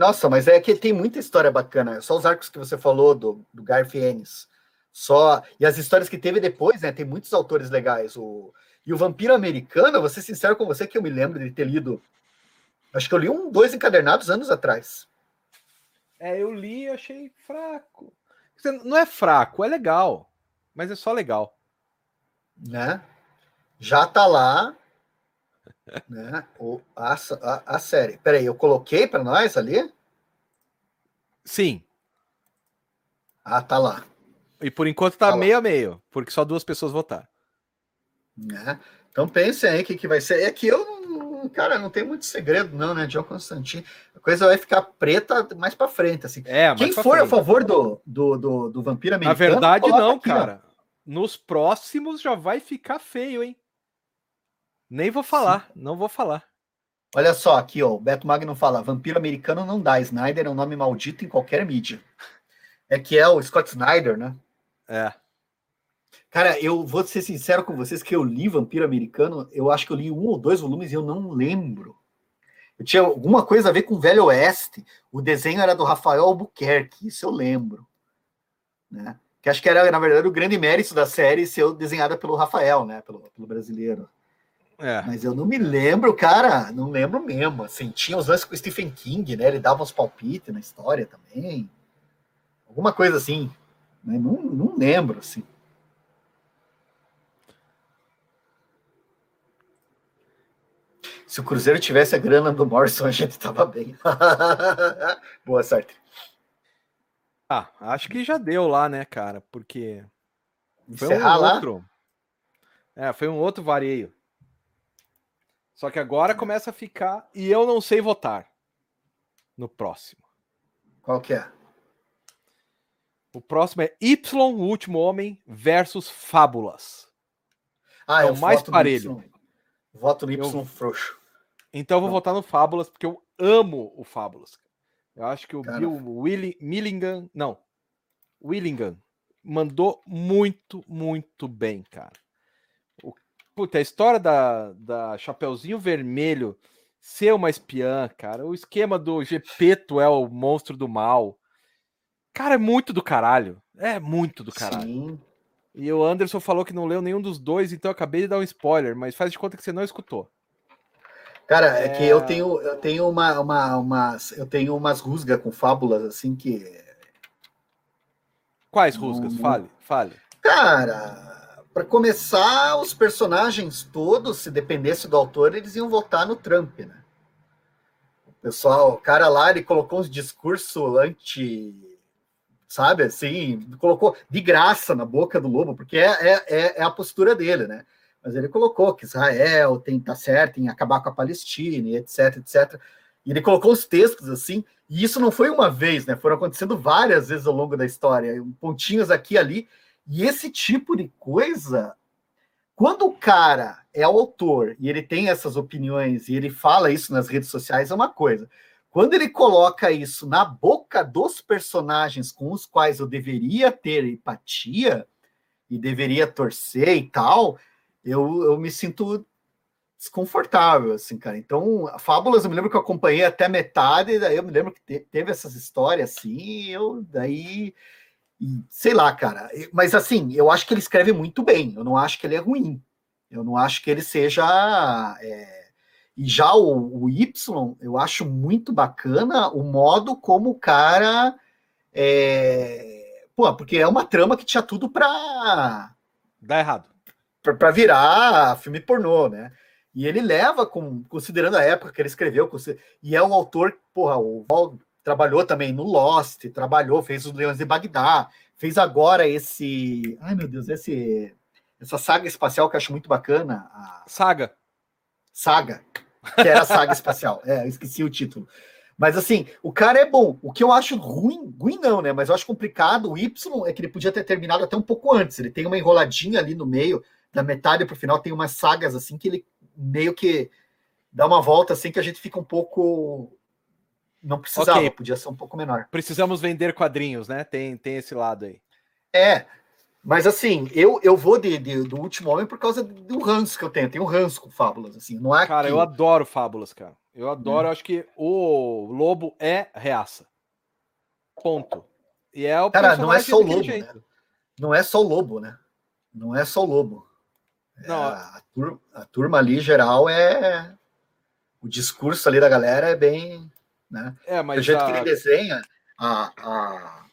Speaker 2: Nossa, mas é que tem muita história bacana. Só os arcos que você falou do, do Garfienes só. E as histórias que teve depois, né? Tem muitos autores legais. O... E o Vampiro Americano, vou ser sincero com você, que eu me lembro de ter lido. Acho que eu li um, dois encadernados anos atrás.
Speaker 1: É, eu li e achei fraco. Não é fraco, é legal. Mas é só legal.
Speaker 2: Né? Já tá lá. Né? O, a, a, a série. Peraí, eu coloquei para nós ali?
Speaker 1: Sim.
Speaker 2: Ah, tá lá.
Speaker 1: E por enquanto tá, tá meio a meio, porque só duas pessoas votaram.
Speaker 2: Né? Então pensem aí o que, que vai ser. É que eu, cara, não tem muito segredo, não, né? John Constantine. A coisa vai ficar preta mais para frente, assim.
Speaker 1: É,
Speaker 2: Quem for frente. a favor do, do, do, do vampiro americano.
Speaker 1: Na verdade, não, aqui, cara. Ó. Nos próximos já vai ficar feio, hein? Nem vou falar, Sim. não vou falar.
Speaker 2: Olha só, aqui, ó, o Beto Magno fala: vampiro americano não dá. Snyder é um nome maldito em qualquer mídia. É que é o Scott Snyder, né?
Speaker 1: É.
Speaker 2: Cara, eu vou ser sincero com vocês que eu li Vampiro Americano, eu acho que eu li um ou dois volumes e eu não lembro. Eu tinha alguma coisa a ver com o Velho Oeste. O desenho era do Rafael Albuquerque, isso eu lembro. Né? Que acho que era, na verdade, o grande mérito da série ser desenhada pelo Rafael, né? Pelo, pelo brasileiro. É. Mas eu não me lembro, cara, não lembro mesmo. Assim, tinha os lances com o Stephen King, né? Ele dava uns palpites na história também. Alguma coisa assim. Né? Não, não lembro, assim. Se o Cruzeiro tivesse a grana do Morrison, a gente tava bem. Boa sorte.
Speaker 1: Ah, acho que já deu lá, né, cara? Porque
Speaker 2: foi Encerrar um
Speaker 1: outro. É, foi um outro vareio. Só que agora começa a ficar e eu não sei votar no próximo.
Speaker 2: Qual que é?
Speaker 1: O próximo é Y, o último homem versus Fábulas.
Speaker 2: Ah, é o mais parelho. Voto no Y eu... frouxo.
Speaker 1: Então eu vou votar no Fábulas, porque eu amo o Fábulas. Eu acho que o Cara. Bill Willi, Millingham. Não. Willingham mandou muito, muito bem, cara. Puta, a história da, da Chapeuzinho Vermelho ser uma espiã, cara. O esquema do Gepeto é o monstro do mal. Cara, é muito do caralho. É muito do caralho. Sim. E o Anderson falou que não leu nenhum dos dois, então eu acabei de dar um spoiler, mas faz de conta que você não escutou.
Speaker 2: Cara, é, é que eu tenho, eu tenho uma, uma, umas, eu tenho umas rusgas com fábulas assim que.
Speaker 1: Quais rusgas? Não, fale, fale.
Speaker 2: Cara, para começar, os personagens todos, se dependesse do autor, eles iam votar no Trump, né? O pessoal, o cara lá, ele colocou uns discursos anti. Sabe assim, colocou de graça na boca do lobo, porque é, é, é a postura dele, né? mas ele colocou que Israel tem tá certo em acabar com a Palestina, etc, etc. E ele colocou os textos assim, e isso não foi uma vez, né? Foram acontecendo várias vezes ao longo da história, pontinhos aqui e ali. E esse tipo de coisa, quando o cara é autor e ele tem essas opiniões e ele fala isso nas redes sociais, é uma coisa. Quando ele coloca isso na boca dos personagens com os quais eu deveria ter empatia e deveria torcer e tal, eu, eu me sinto desconfortável, assim, cara. Então, Fábulas, eu me lembro que eu acompanhei até metade, daí eu me lembro que te, teve essas histórias assim, eu daí. E, sei lá, cara. Mas assim, eu acho que ele escreve muito bem, eu não acho que ele é ruim. Eu não acho que ele seja. É... E já o, o Y, eu acho muito bacana o modo como o cara. É... Pô, porque é uma trama que tinha tudo para.
Speaker 1: Dar errado
Speaker 2: para virar filme pornô, né? E ele leva, com, considerando a época que ele escreveu, e é um autor, porra, o Val trabalhou também no Lost, trabalhou, fez os Leões de Bagdá, fez agora esse. Ai, meu Deus, esse. Essa saga espacial que eu acho muito bacana. A...
Speaker 1: Saga.
Speaker 2: Saga. Que era a saga espacial. É, eu esqueci o título. Mas assim, o cara é bom. O que eu acho ruim, ruim não, né? Mas eu acho complicado, o Y é que ele podia ter terminado até um pouco antes. Ele tem uma enroladinha ali no meio da metade para o final tem umas sagas assim que ele meio que dá uma volta assim que a gente fica um pouco não precisava, okay. podia ser um pouco menor.
Speaker 1: Precisamos vender quadrinhos, né? Tem, tem esse lado aí.
Speaker 2: É, mas assim, eu, eu vou de, de do último homem por causa do ranço que eu tenho. Tenho um ranço com fábulas, assim. Não é
Speaker 1: cara,
Speaker 2: que...
Speaker 1: eu adoro fábulas, cara. Eu adoro, hum. acho que o lobo é reaça. Ponto. E é o
Speaker 2: cara, não é só o lobo, né? Não é só o lobo, né? Não é só o lobo. Não. A, turma, a turma ali, geral, é. O discurso ali da galera é bem. Né?
Speaker 1: É, mas
Speaker 2: o jeito a... que ele desenha, a, a,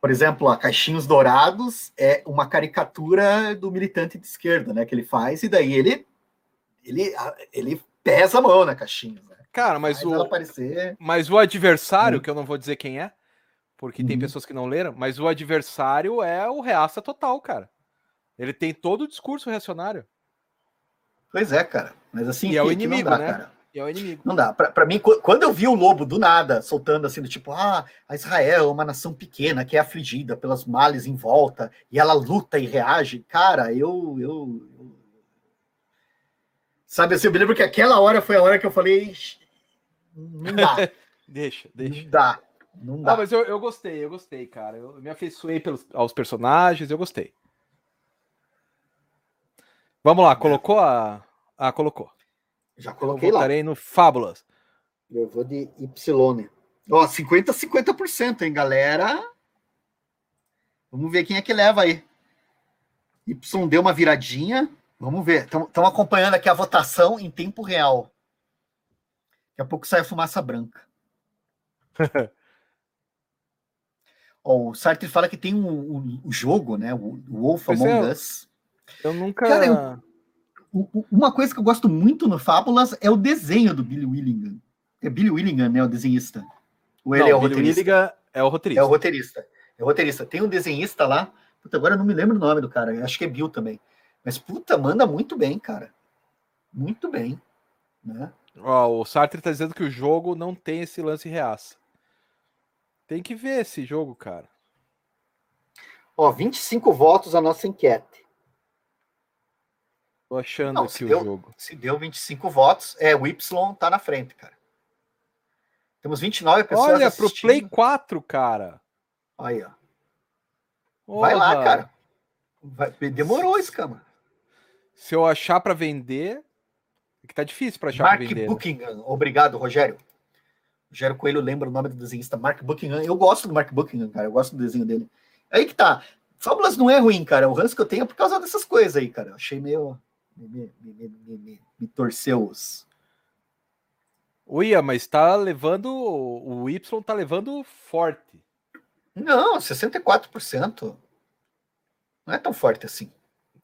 Speaker 2: por exemplo, a Caixinhos Dourados é uma caricatura do militante de esquerda, né? Que ele faz, e daí ele ele, ele pesa a mão na caixinha. Né?
Speaker 1: Cara, mas o, aparecer... mas o adversário, hum. que eu não vou dizer quem é, porque tem uhum. pessoas que não leram, mas o adversário é o reaça total, cara. Ele tem todo o discurso reacionário.
Speaker 2: Pois é, cara. Mas assim,
Speaker 1: e é o inimigo, dá, né?
Speaker 2: Cara. E é o inimigo. Não dá. Pra, pra mim, quando eu vi o lobo do nada soltando assim, do tipo, ah, a Israel é uma nação pequena que é afligida pelas males em volta e ela luta e reage, cara, eu, eu, eu Sabe assim, eu me lembro que aquela hora foi a hora que eu falei. Não dá.
Speaker 1: deixa, deixa.
Speaker 2: Não dá. Não dá.
Speaker 1: Não, mas eu, eu gostei, eu gostei, cara. Eu me afeiçoei pelos, aos personagens, eu gostei. Vamos lá, colocou a. Ah, colocou.
Speaker 2: Já coloquei eu lá.
Speaker 1: no Fábulas.
Speaker 2: Eu vou de Y. Ó, 50 50%, hein, galera? Vamos ver quem é que leva aí. Y deu uma viradinha. Vamos ver. Estão acompanhando aqui a votação em tempo real. Daqui a pouco sai a fumaça branca. oh, o Sartre fala que tem o um, um, um jogo, né? O, o Wolf pois Among
Speaker 1: é,
Speaker 2: Us.
Speaker 1: Eu nunca. Cara, eu,
Speaker 2: uma coisa que eu gosto muito no Fábulas é o desenho do Billy Willingham. É Billy Willingham, né? O desenhista.
Speaker 1: Ou ele não, é o Billy roteirista? Willingham é o roteirista.
Speaker 2: É o roteirista. É o roteirista. Tem um desenhista lá. Puta, agora eu não me lembro o nome do cara. Acho que é Bill também. Mas, puta, manda muito bem, cara. Muito bem. Né?
Speaker 1: Ó, o Sartre tá dizendo que o jogo não tem esse lance reaça. Tem que ver esse jogo, cara.
Speaker 2: Ó, 25 votos a nossa enquete.
Speaker 1: Tô achando não, aqui o deu, jogo.
Speaker 2: Se deu 25 votos, é, o Y tá na frente, cara. Temos 29 pessoas
Speaker 1: Olha, assistindo. pro Play 4, cara.
Speaker 2: Aí, ó. Vai lá, cara. Vai, demorou, Escama.
Speaker 1: Se eu achar para vender, é que tá difícil para achar para vender.
Speaker 2: Mark né? Buckingham, obrigado, Rogério. Rogério Coelho lembra o nome do desenhista Mark Buckingham. Eu gosto do Mark Buckingham, cara. Eu gosto do desenho dele. Aí que tá. Fábulas não é ruim, cara. O ranço que eu tenho é por causa dessas coisas aí, cara. Eu achei meio. Me, me, me, me, me torceu os.
Speaker 1: Uia, mas tá levando. O Y tá levando forte.
Speaker 2: Não, 64%. Não é tão forte assim.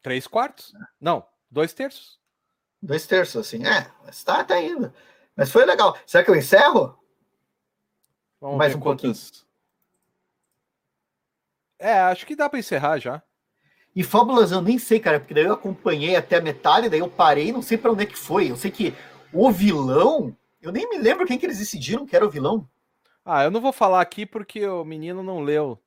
Speaker 1: Três quartos? Não, dois terços.
Speaker 2: Dois terços, assim. É, está tá indo. Mas foi legal. Será que eu encerro?
Speaker 1: Vamos Mais um quantas... pouquinho. É, acho que dá para encerrar já.
Speaker 2: E Fábulas eu nem sei, cara, porque daí eu acompanhei até a metade, daí eu parei, não sei para onde é que foi. Eu sei que o vilão, eu nem me lembro quem que eles decidiram que era o vilão.
Speaker 1: Ah, eu não vou falar aqui porque o menino não leu.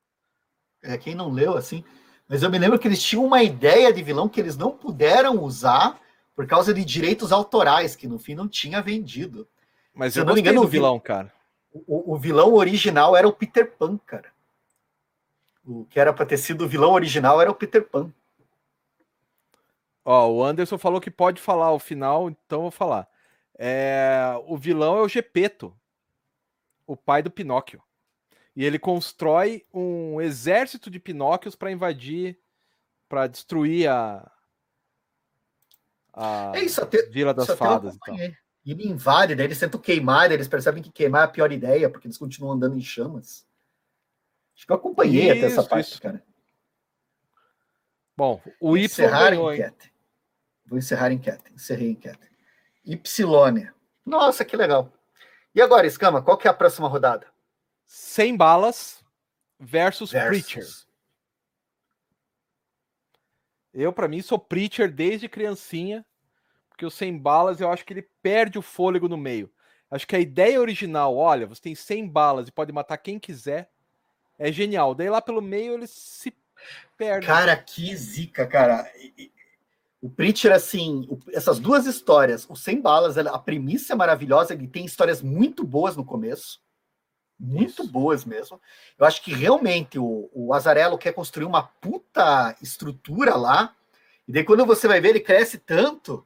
Speaker 2: É, quem não leu, assim. Mas eu me lembro que eles tinham uma ideia de vilão que eles não puderam usar por causa de direitos autorais, que no fim não tinha vendido.
Speaker 1: Mas Se eu, não me engano, o vilão, cara.
Speaker 2: O, o, vilão original era o Peter Pan, cara. O que era para ter sido o vilão original era o Peter Pan.
Speaker 1: Ó, o Anderson falou que pode falar o final, então eu vou falar. É, o vilão é o Gepeto, o pai do Pinóquio. E ele constrói um exército de Pinóquios para invadir, para destruir a, a
Speaker 2: é isso, até,
Speaker 1: Vila das Fadas.
Speaker 2: Então. E ele invade, daí eles tentam queimar, eles percebem que queimar é a pior ideia, porque eles continuam andando em chamas. Acho que eu acompanhei isso, até essa parte, isso. cara.
Speaker 1: Bom, o Y
Speaker 2: encerrar ganhou, enquete. Vou encerrar a enquete. Encerrei a enquete. Y. Nossa, que legal. E agora, Escama, qual que é a próxima rodada?
Speaker 1: 100 balas versus, versus. Preacher. Eu, para mim, sou Preacher desde criancinha, porque o 100 balas eu acho que ele perde o fôlego no meio. Acho que a ideia original, olha, você tem 100 balas e pode matar quem quiser, é genial. Daí lá pelo meio ele se perde.
Speaker 2: Cara, que zica, cara. O Preacher, assim, essas duas histórias, o 100 balas, a premissa é maravilhosa, ele tem histórias muito boas no começo muito Isso. boas mesmo. Eu acho que realmente o, o Azarello quer construir uma puta estrutura lá, e daí quando você vai ver, ele cresce tanto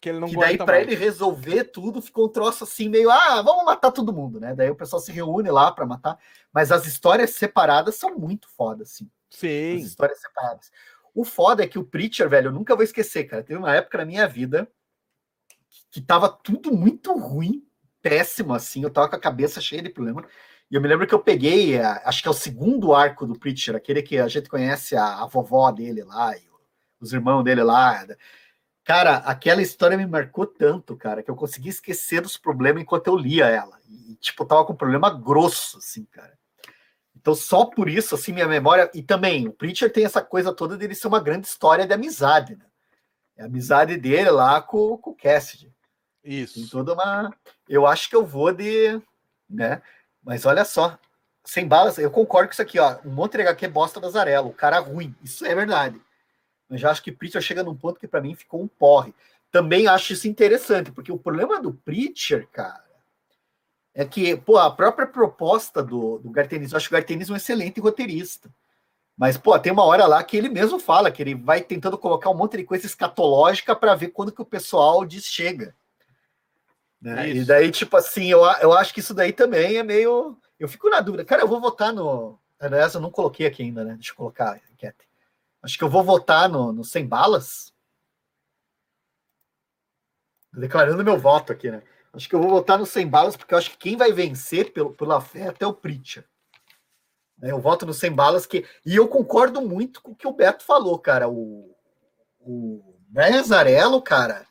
Speaker 1: que ele não
Speaker 2: que daí para ele resolver tudo ficou um troço assim meio ah vamos matar todo mundo né? Daí o pessoal se reúne lá para matar. Mas as histórias separadas são muito foda assim.
Speaker 1: Sim.
Speaker 2: As histórias separadas. O foda é que o Preacher velho eu nunca vou esquecer cara. Teve uma época na minha vida que tava tudo muito ruim péssimo, assim, eu tava com a cabeça cheia de problema. E eu me lembro que eu peguei, é, acho que é o segundo arco do Preacher, aquele que a gente conhece a, a vovó dele lá, e os irmãos dele lá. Cara, aquela história me marcou tanto, cara, que eu consegui esquecer dos problemas enquanto eu lia ela. E, tipo, tava com um problema grosso, assim, cara. Então, só por isso, assim, minha memória. E também, o Preacher tem essa coisa toda dele ser uma grande história de amizade, né? É a amizade dele lá com, com o Cassidy.
Speaker 1: Isso.
Speaker 2: Tem toda uma. Eu acho que eu vou de. né? Mas olha só. Sem balas, eu concordo com isso aqui, ó. Um monte de HQ bosta da Zarello, o cara ruim. Isso é verdade. Mas já acho que Preacher chega num ponto que para mim ficou um porre. Também acho isso interessante, porque o problema do Preacher, cara, é que, pô, a própria proposta do, do Gartenis, eu acho que o Gartenis é um excelente roteirista. Mas, pô, tem uma hora lá que ele mesmo fala que ele vai tentando colocar um monte de coisa escatológica para ver quando que o pessoal diz chega. Né? E daí, tipo assim, eu, eu acho que isso daí também é meio. Eu fico na dúvida. Cara, eu vou votar no. Aliás, eu não coloquei aqui ainda, né? Deixa eu colocar, enquete. Acho que eu vou votar no, no Sem Balas. Declarando meu voto aqui, né? Acho que eu vou votar no Sem Balas, porque eu acho que quem vai vencer pelo, pela fé é até o Pritchard. Né? Eu voto no Sem Balas, que, e eu concordo muito com o que o Beto falou, cara. O, o Brian Zarello, cara,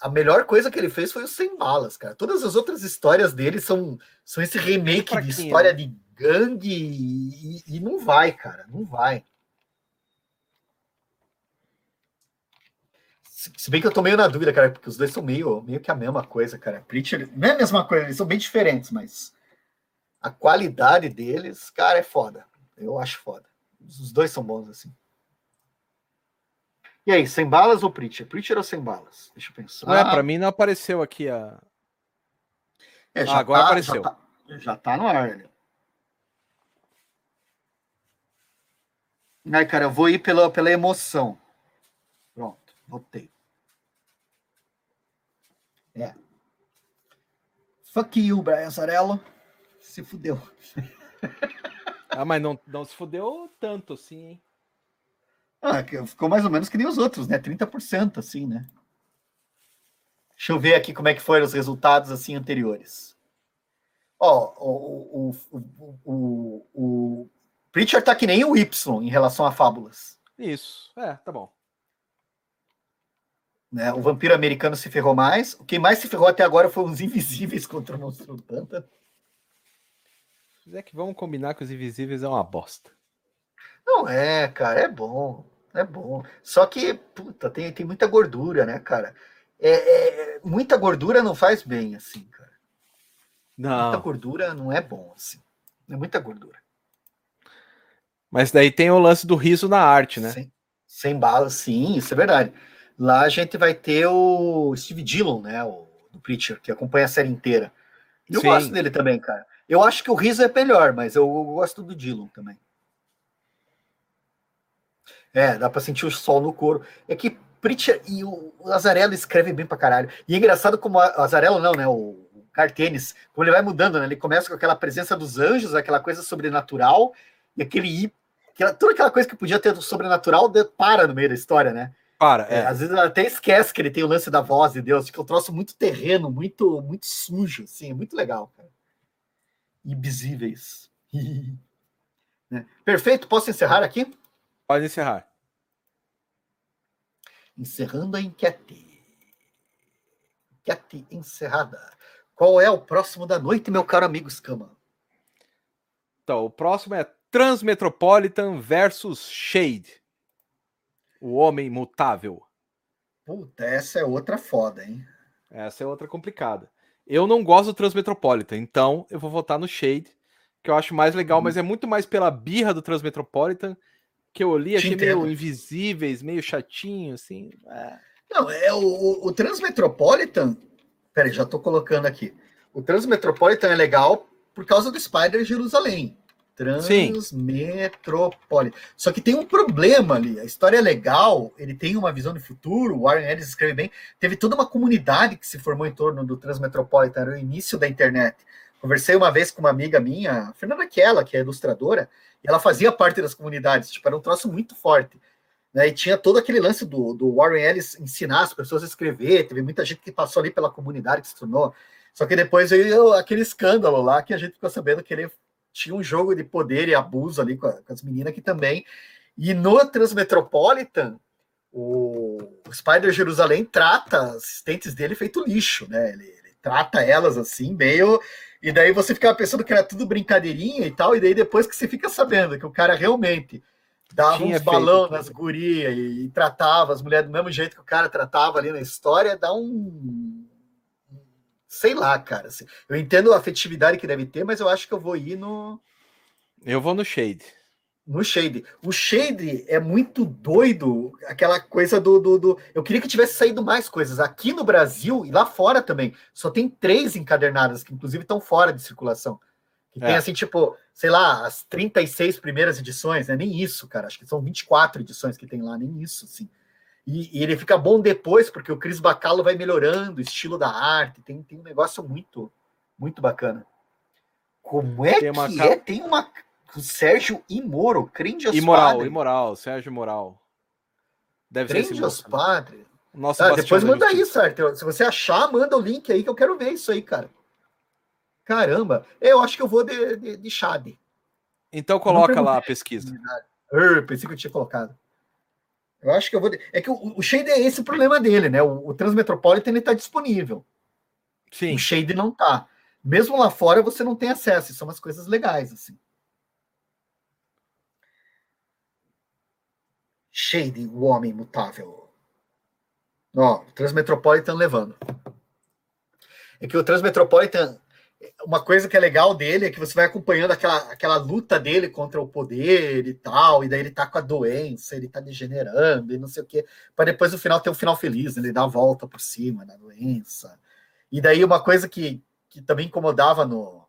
Speaker 2: a melhor coisa que ele fez foi o Sem Balas, cara. Todas as outras histórias dele são, são esse remake de história né? de gangue e, e, não vai, cara, não vai. Se bem que eu tô meio na dúvida, cara, porque os dois são meio, meio que a mesma coisa, cara. Preacher não é a mesma coisa, eles são bem diferentes, mas a qualidade deles, cara, é foda. Eu acho foda. Os dois são bons, assim. E aí, sem balas ou Preacher? Preacher ou sem balas? Deixa eu pensar.
Speaker 1: Não é, pra mim não apareceu aqui a.
Speaker 2: É, já ah, agora tá, apareceu. Já tá, já tá no ar, né? Ai, cara, eu vou ir pela, pela emoção. Pronto, votei. É. Fuck you, Brian Sarello. Se fudeu.
Speaker 1: ah, mas não, não se fudeu tanto assim, hein?
Speaker 2: Ah, ficou mais ou menos que nem os outros, né? 30%, assim, né? Deixa eu ver aqui como é que foram os resultados assim anteriores. Ó, o, o, o, o, o Preacher tá que nem o Y em relação a fábulas.
Speaker 1: Isso, é, tá bom.
Speaker 2: Né? O vampiro americano se ferrou mais. O que mais se ferrou até agora foi os invisíveis contra o monstro do pântano.
Speaker 1: É que vamos combinar que os invisíveis é uma bosta.
Speaker 2: Não é, cara, é bom. É bom. Só que, puta, tem, tem muita gordura, né, cara? É, é, muita gordura não faz bem, assim, cara. Não. Muita gordura não é bom, assim. É muita gordura.
Speaker 1: Mas daí tem o lance do riso na arte, né?
Speaker 2: Sem, sem bala, sim, isso é verdade. Lá a gente vai ter o Steve Dillon, né? O do Preacher, que acompanha a série inteira. Eu sim. gosto dele também, cara. Eu acho que o riso é melhor, mas eu gosto do Dillon também. É, dá pra sentir o sol no couro. É que Preacher e o Azarello escreve bem pra caralho. E é engraçado como o Azarello não, né? O Cartenes, como ele vai mudando, né? Ele começa com aquela presença dos anjos, aquela coisa sobrenatural, e aquele. Aquela, toda aquela coisa que podia ter do sobrenatural para no meio da história, né?
Speaker 1: Para, é. é.
Speaker 2: Às vezes até esquece que ele tem o lance da voz de Deus, que é um troço muito terreno, muito, muito sujo, assim, é muito legal, cara. Invisíveis. né? Perfeito, posso encerrar aqui?
Speaker 1: Pode encerrar.
Speaker 2: Encerrando a enquete. Enquete encerrada. Qual é o próximo da noite, meu caro amigo Scama?
Speaker 1: Então, o próximo é Transmetropolitan versus Shade. O Homem Mutável.
Speaker 2: Puta, essa é outra foda, hein?
Speaker 1: Essa é outra complicada. Eu não gosto do Transmetropolitan, então eu vou votar no Shade, que eu acho mais legal, hum. mas é muito mais pela birra do Transmetropolitan que eu li, achei meio invisíveis, meio chatinho, assim. É.
Speaker 2: Não, é o, o Transmetropolitan. Peraí, já tô colocando aqui. O Transmetropolitan é legal por causa do Spider Jerusalém. Transmetropolitan. Só que tem um problema ali. A história é legal, ele tem uma visão de futuro. O Warren Ellis escreve bem. Teve toda uma comunidade que se formou em torno do Transmetropolitan, era o início da internet. Conversei uma vez com uma amiga minha, Fernanda Kella, que é ilustradora, e ela fazia parte das comunidades, tipo, era um troço muito forte. Né? E tinha todo aquele lance do, do Warren Ellis ensinar as pessoas a escrever, teve muita gente que passou ali pela comunidade que se tornou. Só que depois veio aquele escândalo lá que a gente ficou sabendo que ele tinha um jogo de poder e abuso ali com, a, com as meninas que também. E no Transmetropolitan, o, o Spider Jerusalém trata assistentes dele feito lixo, né? Ele, ele, trata elas assim, meio. E daí você ficava pensando que era tudo brincadeirinha e tal, e daí depois que você fica sabendo que o cara realmente dava Tinha uns balão nas gurias e, e, tratava as mulheres do mesmo jeito que o cara tratava ali na história, dá um. Sei lá, cara. Assim, eu entendo a afetividade que deve ter, mas eu acho que eu vou ir no.
Speaker 1: Eu vou no Shade
Speaker 2: no Shade. O Shade é muito doido, aquela coisa do, do, do, Eu queria que tivesse saído mais coisas. Aqui no Brasil e lá fora também, só tem três encadernadas, que inclusive estão fora de circulação. Que é. tem assim, tipo, sei lá, as 36 primeiras edições, né? Nem isso, cara. Acho que são 24 edições que tem lá, nem isso, assim. E, e ele fica bom depois, porque o Cris Bacalo vai melhorando o estilo da arte. Tem, tem um negócio muito, muito bacana. Como é tem que é? Tem uma o Sérgio Imoro, Crindios
Speaker 1: Imoral, Padre. Imoral, Sérgio Imoral.
Speaker 2: Deve ser Padre. Nossa, ah, depois manda isso, Arthur. Se você achar, manda o link aí que eu quero ver isso aí, cara. Caramba, eu acho que eu vou de, de, de Chade.
Speaker 1: Então coloca lá a pesquisa.
Speaker 2: Eu pensei que eu tinha colocado. Eu acho que eu vou. É que o, o Shade é esse o problema dele, né? O, o Transmetropolitan ele tá disponível. Sim. O Shade não tá. Mesmo lá fora você não tem acesso. São umas coisas legais, assim. Shade, o homem imutável. Ó, o Transmetropolitan levando. É que o Transmetropolitan, uma coisa que é legal dele é que você vai acompanhando aquela, aquela luta dele contra o poder e tal, e daí ele tá com a doença, ele tá degenerando e não sei o quê, para depois no final ter um final feliz, né? ele dá a volta por cima da doença. E daí uma coisa que, que também incomodava no,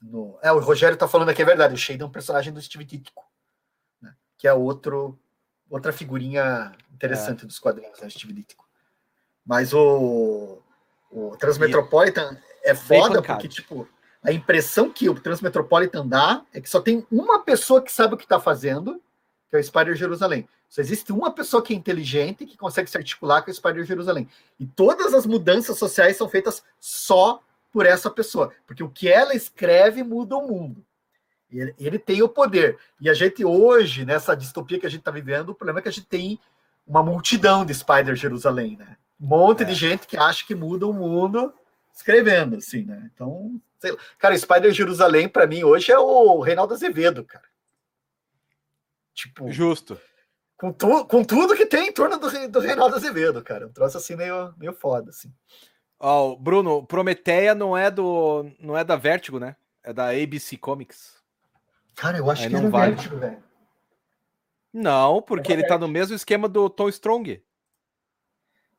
Speaker 2: no. É, o Rogério tá falando aqui, é verdade, o Shade é um personagem do Steve Ditko, né? que é outro outra figurinha interessante é. dos quadrinhos, né, Steve Ditko. Mas o, o Transmetropolitan. É foda porque, tipo, a impressão que o Transmetropolitan dá é que só tem uma pessoa que sabe o que está fazendo, que é o Spider Jerusalém. Só existe uma pessoa que é inteligente que consegue se articular com o Spider Jerusalém. E todas as mudanças sociais são feitas só por essa pessoa. Porque o que ela escreve muda o mundo. Ele, ele, tem o poder. E a gente hoje, nessa distopia que a gente está vivendo, o problema é que a gente tem uma multidão de Spider Jerusalém, né? Um monte é. de gente que acha que muda o mundo escrevendo, assim, né? Então, sei lá. Cara, Spider Jerusalém, para mim, hoje é o Reinaldo Azevedo, cara.
Speaker 1: Tipo. Justo.
Speaker 2: Com, tu, com tudo que tem em torno do, do Reinaldo Azevedo, cara. Um troço assim meio, meio foda, assim.
Speaker 1: Ó, oh, Bruno, Prometeia não é do. não é da Vertigo, né? É da ABC Comics.
Speaker 2: Cara, eu acho Aí que não vale. Vértigo, velho.
Speaker 1: Não, porque ele tá no mesmo esquema do Tom Strong.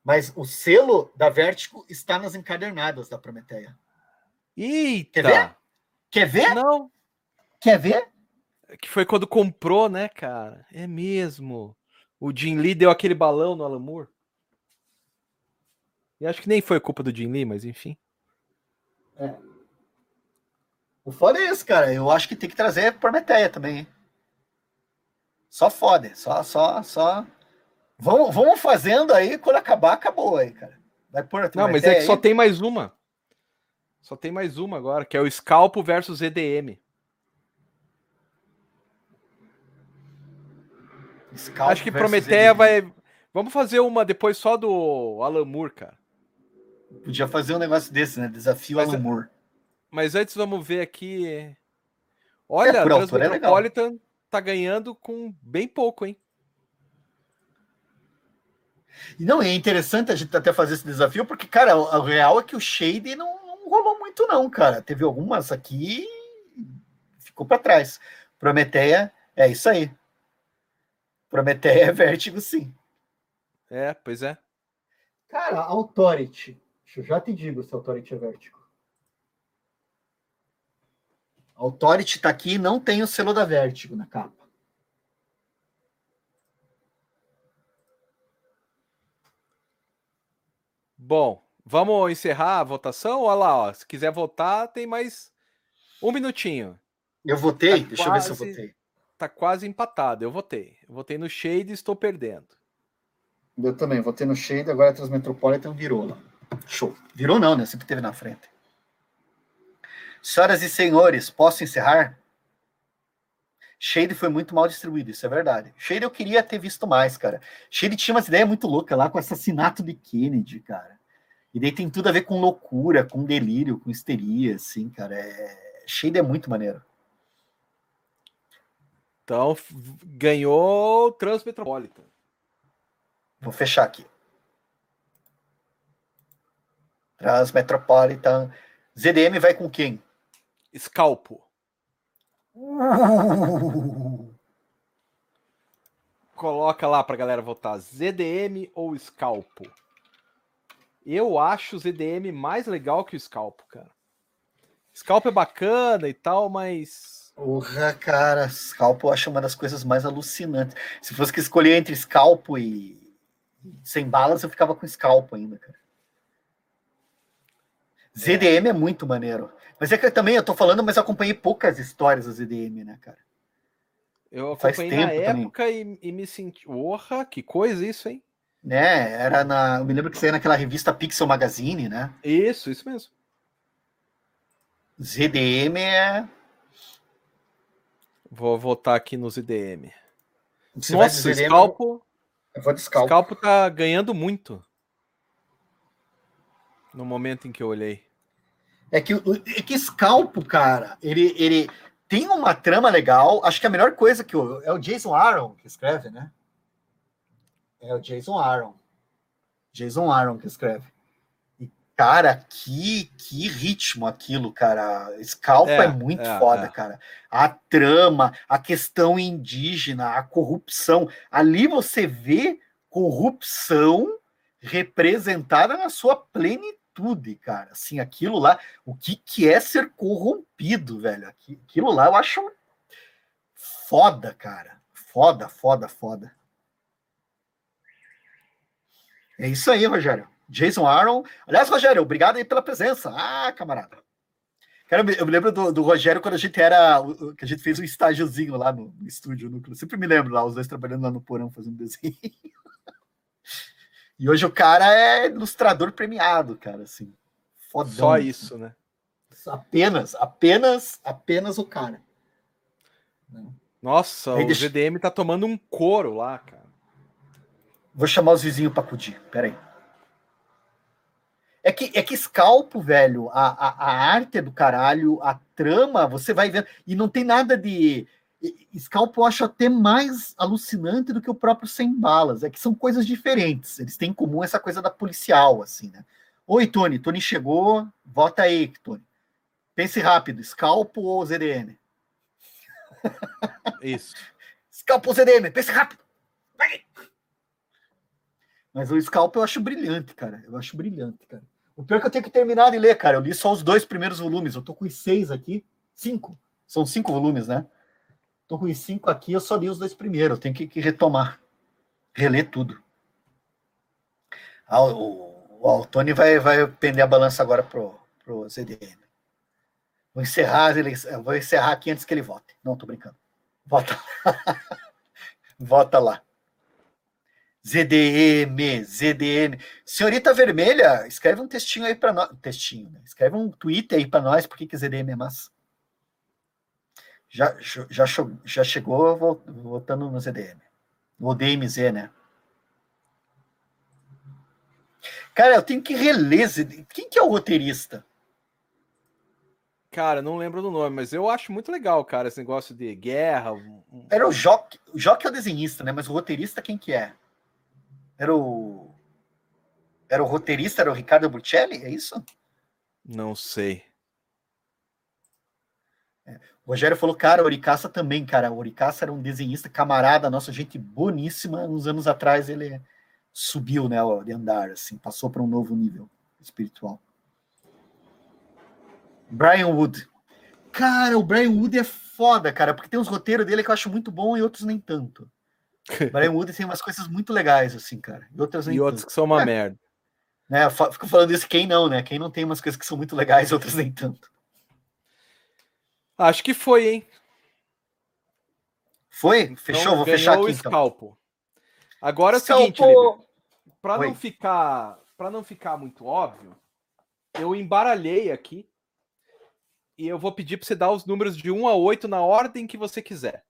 Speaker 2: Mas o selo da Vertigo está nas encadernadas da Prometeia.
Speaker 1: Eita!
Speaker 2: Quer ver? Quer ver?
Speaker 1: Não.
Speaker 2: Quer ver?
Speaker 1: Que foi quando comprou, né, cara? É mesmo. O Jim Lee deu aquele balão no Alamur. E acho que nem foi culpa do Jim Lee, mas enfim.
Speaker 2: É. O foda é esse, cara. Eu acho que tem que trazer Prometeia também. Hein? Só foda. Só, só, só. Vamos, vamos fazendo aí, quando acabar, acabou aí, cara.
Speaker 1: Vai pôr Não, mas é que aí. só tem mais uma. Só tem mais uma agora, que é o Scalpo versus EDM. Scalpo Acho que Prometeia EDM. vai. Vamos fazer uma depois só do Alan Moore, cara.
Speaker 2: Podia fazer um negócio desse, né? Desafio Mas, Alan Moore.
Speaker 1: Mas antes vamos ver aqui. Olha, é, a Transmetropolitan é tá ganhando com bem pouco, hein?
Speaker 2: E não, é interessante a gente até fazer esse desafio, porque, cara, o real é que o Shade não, não rolou muito, não, cara. Teve algumas aqui ficou para trás. Prometeia, é isso aí. Prometeia é vértigo, sim.
Speaker 1: É, pois é.
Speaker 2: Cara, Authority. Eu já te digo se Authority é vértigo. Authority está aqui não tem o selo da Vertigo na capa.
Speaker 1: Bom, vamos encerrar a votação? Olha lá, ó, se quiser votar, tem mais um minutinho.
Speaker 2: Eu votei? Tá Deixa quase, eu ver se eu votei.
Speaker 1: Tá quase empatado. Eu votei. Eu votei no Shade e estou perdendo.
Speaker 2: Eu também, votei no Shade, agora a Transmetropolitan virou lá. Show. Virou não, né? Sempre teve na frente. Senhoras e senhores, posso encerrar? Shade foi muito mal distribuído, isso é verdade. Shade eu queria ter visto mais, cara. Shade tinha umas ideias muito loucas lá com o assassinato de Kennedy, cara. E daí tem tudo a ver com loucura, com delírio, com histeria, assim, cara. É... Shade é muito maneiro.
Speaker 1: Então, ganhou Transmetropolitan.
Speaker 2: Vou fechar aqui. Transmetropolitan. ZDM vai com quem?
Speaker 1: Scalpo. Coloca lá pra galera votar ZDM ou Scalpo. Eu acho o ZDM mais legal que o Scalpo, cara. Scalpo é bacana e tal, mas.
Speaker 2: Porra, cara, Scalpo eu acho uma das coisas mais alucinantes. Se fosse que escolher entre Scalpo e sem balas, eu ficava com Scalpo ainda, cara. ZDM é. muito maneiro. Mas é que eu também, eu tô falando, mas eu acompanhei poucas histórias do ZDM, né, cara?
Speaker 1: Eu acompanhei Faz na época e, e, me senti. Porra, que coisa isso, hein?
Speaker 2: Né, era na. Eu me lembro que saía naquela revista Pixel Magazine, né?
Speaker 1: Isso, isso mesmo.
Speaker 2: ZDM é.
Speaker 1: Vou votar aqui no ZDM. Você Nossa, o Scalpo. Eu vou de Scalpo. Scalpo tá ganhando muito. No momento em que eu olhei.
Speaker 2: É que, é que Scalpo, cara, ele, ele tem uma trama legal. Acho que a melhor coisa que o, é o Jason Aaron que escreve, né? É o Jason Aaron. Jason Aaron que escreve. E, cara, que, que ritmo aquilo, cara. Scalpo é, é muito é, foda, é. cara. A trama, a questão indígena, a corrupção. Ali você vê corrupção representada na sua plenitude cara. Assim, aquilo lá, o que, que é ser corrompido, velho? Aquilo lá eu acho foda, cara. Foda, foda, foda. É isso aí, Rogério. Jason Aaron. Aliás, Rogério, obrigado aí pela presença. Ah, camarada. Cara, eu me lembro do, do Rogério quando a gente era. que a gente fez um estágiozinho lá no, no estúdio núcleo. Sempre me lembro lá, os dois trabalhando lá no porão fazendo desenho. E hoje o cara é ilustrador premiado, cara, assim.
Speaker 1: Fodão. Só isso, né?
Speaker 2: Apenas, apenas, apenas o cara.
Speaker 1: Nossa, Aí o deixa... GDM tá tomando um couro lá, cara.
Speaker 2: Vou chamar os vizinhos pra acudir, peraí. É que, é que escalpo, velho, a, a, a arte é do caralho, a trama, você vai vendo. E não tem nada de Scalpo eu acho até mais alucinante do que o próprio Sem Balas. É que são coisas diferentes. Eles têm em comum essa coisa da policial, assim, né? Oi, Tony. Tony chegou. Vota aí, Tony. Pense rápido. Scalpo ou ZDM?
Speaker 1: Isso.
Speaker 2: Scalpo ou ZDM? Pense rápido. Vai. Mas o Scalpo eu acho brilhante, cara. Eu acho brilhante, cara. O pior é que eu tenho que terminar de ler, cara. Eu li só os dois primeiros volumes. Eu tô com os seis aqui. Cinco. São cinco volumes, né? Tô com os cinco aqui, eu só li os dois primeiros, eu tenho que, que retomar, reler tudo. Ah, o, o, o Tony vai, vai pender a balança agora pro, pro ZDM. Vou encerrar, vou encerrar aqui antes que ele vote. Não, tô brincando. Vota lá. Vota lá. ZDM, ZDM. Senhorita Vermelha, escreve um textinho aí para nós. Textinho, né? Escreve um tweet aí para nós, por que ZDM é massa já, já, já chegou votando no ZDM. No DMZ, né? Cara, eu tenho que reler. Quem que é o roteirista?
Speaker 1: Cara, não lembro do nome, mas eu acho muito legal, cara, esse negócio de guerra.
Speaker 2: Era o Jock. O Jock é o desenhista, né? Mas o roteirista quem que é? Era o. Era o roteirista, era o Ricardo Buccelli, é isso?
Speaker 1: Não sei.
Speaker 2: É. O Rogério falou, cara, o Oricaça também, cara. O Oricaça era um desenhista camarada, nossa gente boníssima. Uns anos atrás ele subiu, né, de andar, assim, passou para um novo nível espiritual. Brian Wood. Cara, o Brian Wood é foda, cara, porque tem uns roteiros dele que eu acho muito bom e outros nem tanto. Brian Wood tem umas coisas muito legais, assim, cara. E outras
Speaker 1: E outros
Speaker 2: tanto.
Speaker 1: que são uma é. merda.
Speaker 2: Né, fico falando isso, quem não, né? Quem não tem umas coisas que são muito legais, outras nem tanto.
Speaker 1: Acho que foi, hein?
Speaker 2: Foi? Fechou? Então, Vou fechar aqui. O.
Speaker 1: Então. Agora é o seguinte, para não ficar para não ficar muito óbvio, eu embaralhei aqui e eu vou pedir para você dar os números de 1 a 8 na ordem que você quiser.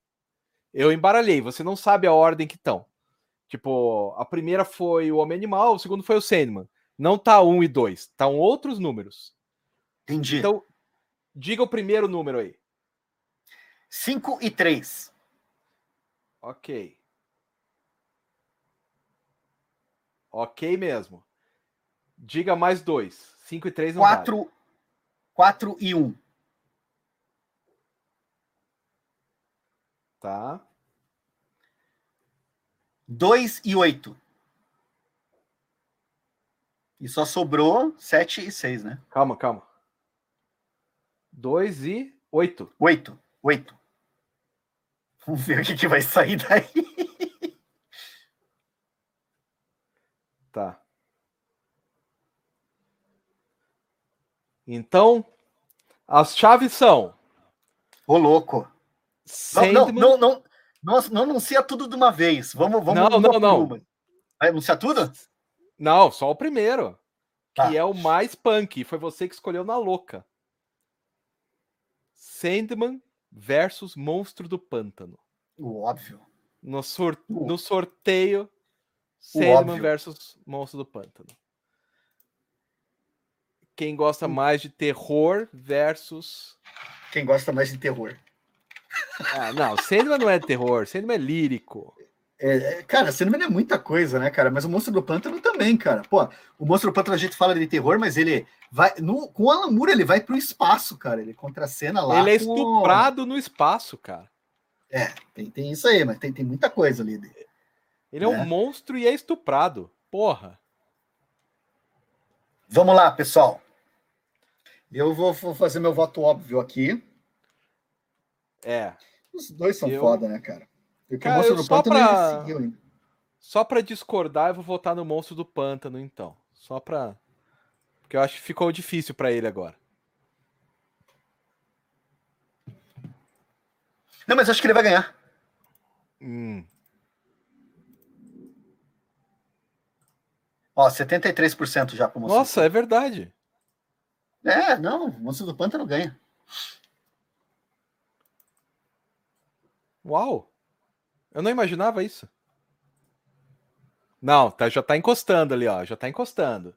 Speaker 1: Eu embaralhei, você não sabe a ordem que estão. Tipo, a primeira foi o Homem Animal, o segundo foi o Sandman. Não tá 1 e 2, estão outros números.
Speaker 2: Entendi.
Speaker 1: Então, diga o primeiro número aí.
Speaker 2: 5 e 3.
Speaker 1: Ok. Ok mesmo. Diga mais dois. 5 e 3 não
Speaker 2: 4, vale. 4 e 1.
Speaker 1: Tá.
Speaker 2: 2 e 8. E só sobrou 7 e 6, né?
Speaker 1: Calma, calma. 2 e 8.
Speaker 2: 8. 8. Vamos ver o que, que vai sair daí.
Speaker 1: Tá. Então, as chaves são.
Speaker 2: Ô, louco. Não, não, não, não, não, anuncia tudo de uma vez. Vamos, vamos.
Speaker 1: Não, não, não.
Speaker 2: Vai anunciar tudo?
Speaker 1: Não, só o primeiro. Tá. Que é o mais punk. Foi você que escolheu na louca. Sandman versus Monstro do Pântano.
Speaker 2: O óbvio.
Speaker 1: No, sor... no sorteio, Sandman versus Monstro do Pântano. Quem gosta mais de terror versus.
Speaker 2: Quem gosta mais de terror.
Speaker 1: Ah, não, Sandman não é terror, Sandman é lírico.
Speaker 2: É, é, cara, Sandman é muita coisa, né, cara? Mas o Monstro do Pântano também, cara. Pô, o Monstro do Pântano a gente fala de terror, mas ele vai. No, com o Alan Moore, ele vai pro espaço, cara. Ele contracena lá.
Speaker 1: Ele é estuprado no espaço, cara.
Speaker 2: É, tem, tem isso aí, mas tem, tem muita coisa ali.
Speaker 1: Ele é, é um monstro e é estuprado. Porra.
Speaker 2: Vamos lá, pessoal. Eu vou, vou fazer meu voto óbvio aqui.
Speaker 1: É.
Speaker 2: Os dois são eu... foda, né, cara?
Speaker 1: Porque cara, o monstro do só pântano pra... seguiu. Só pra discordar, eu vou votar no monstro do pântano, então. Só pra. Porque eu acho que ficou difícil para ele agora.
Speaker 2: Não, mas acho que ele vai ganhar.
Speaker 1: Hum.
Speaker 2: Ó, 73% já pro
Speaker 1: monstro. Nossa, é verdade.
Speaker 2: É, não, o monstro do pântano ganha.
Speaker 1: Uau! Eu não imaginava isso. Não, tá, já tá encostando ali, ó. Já tá encostando.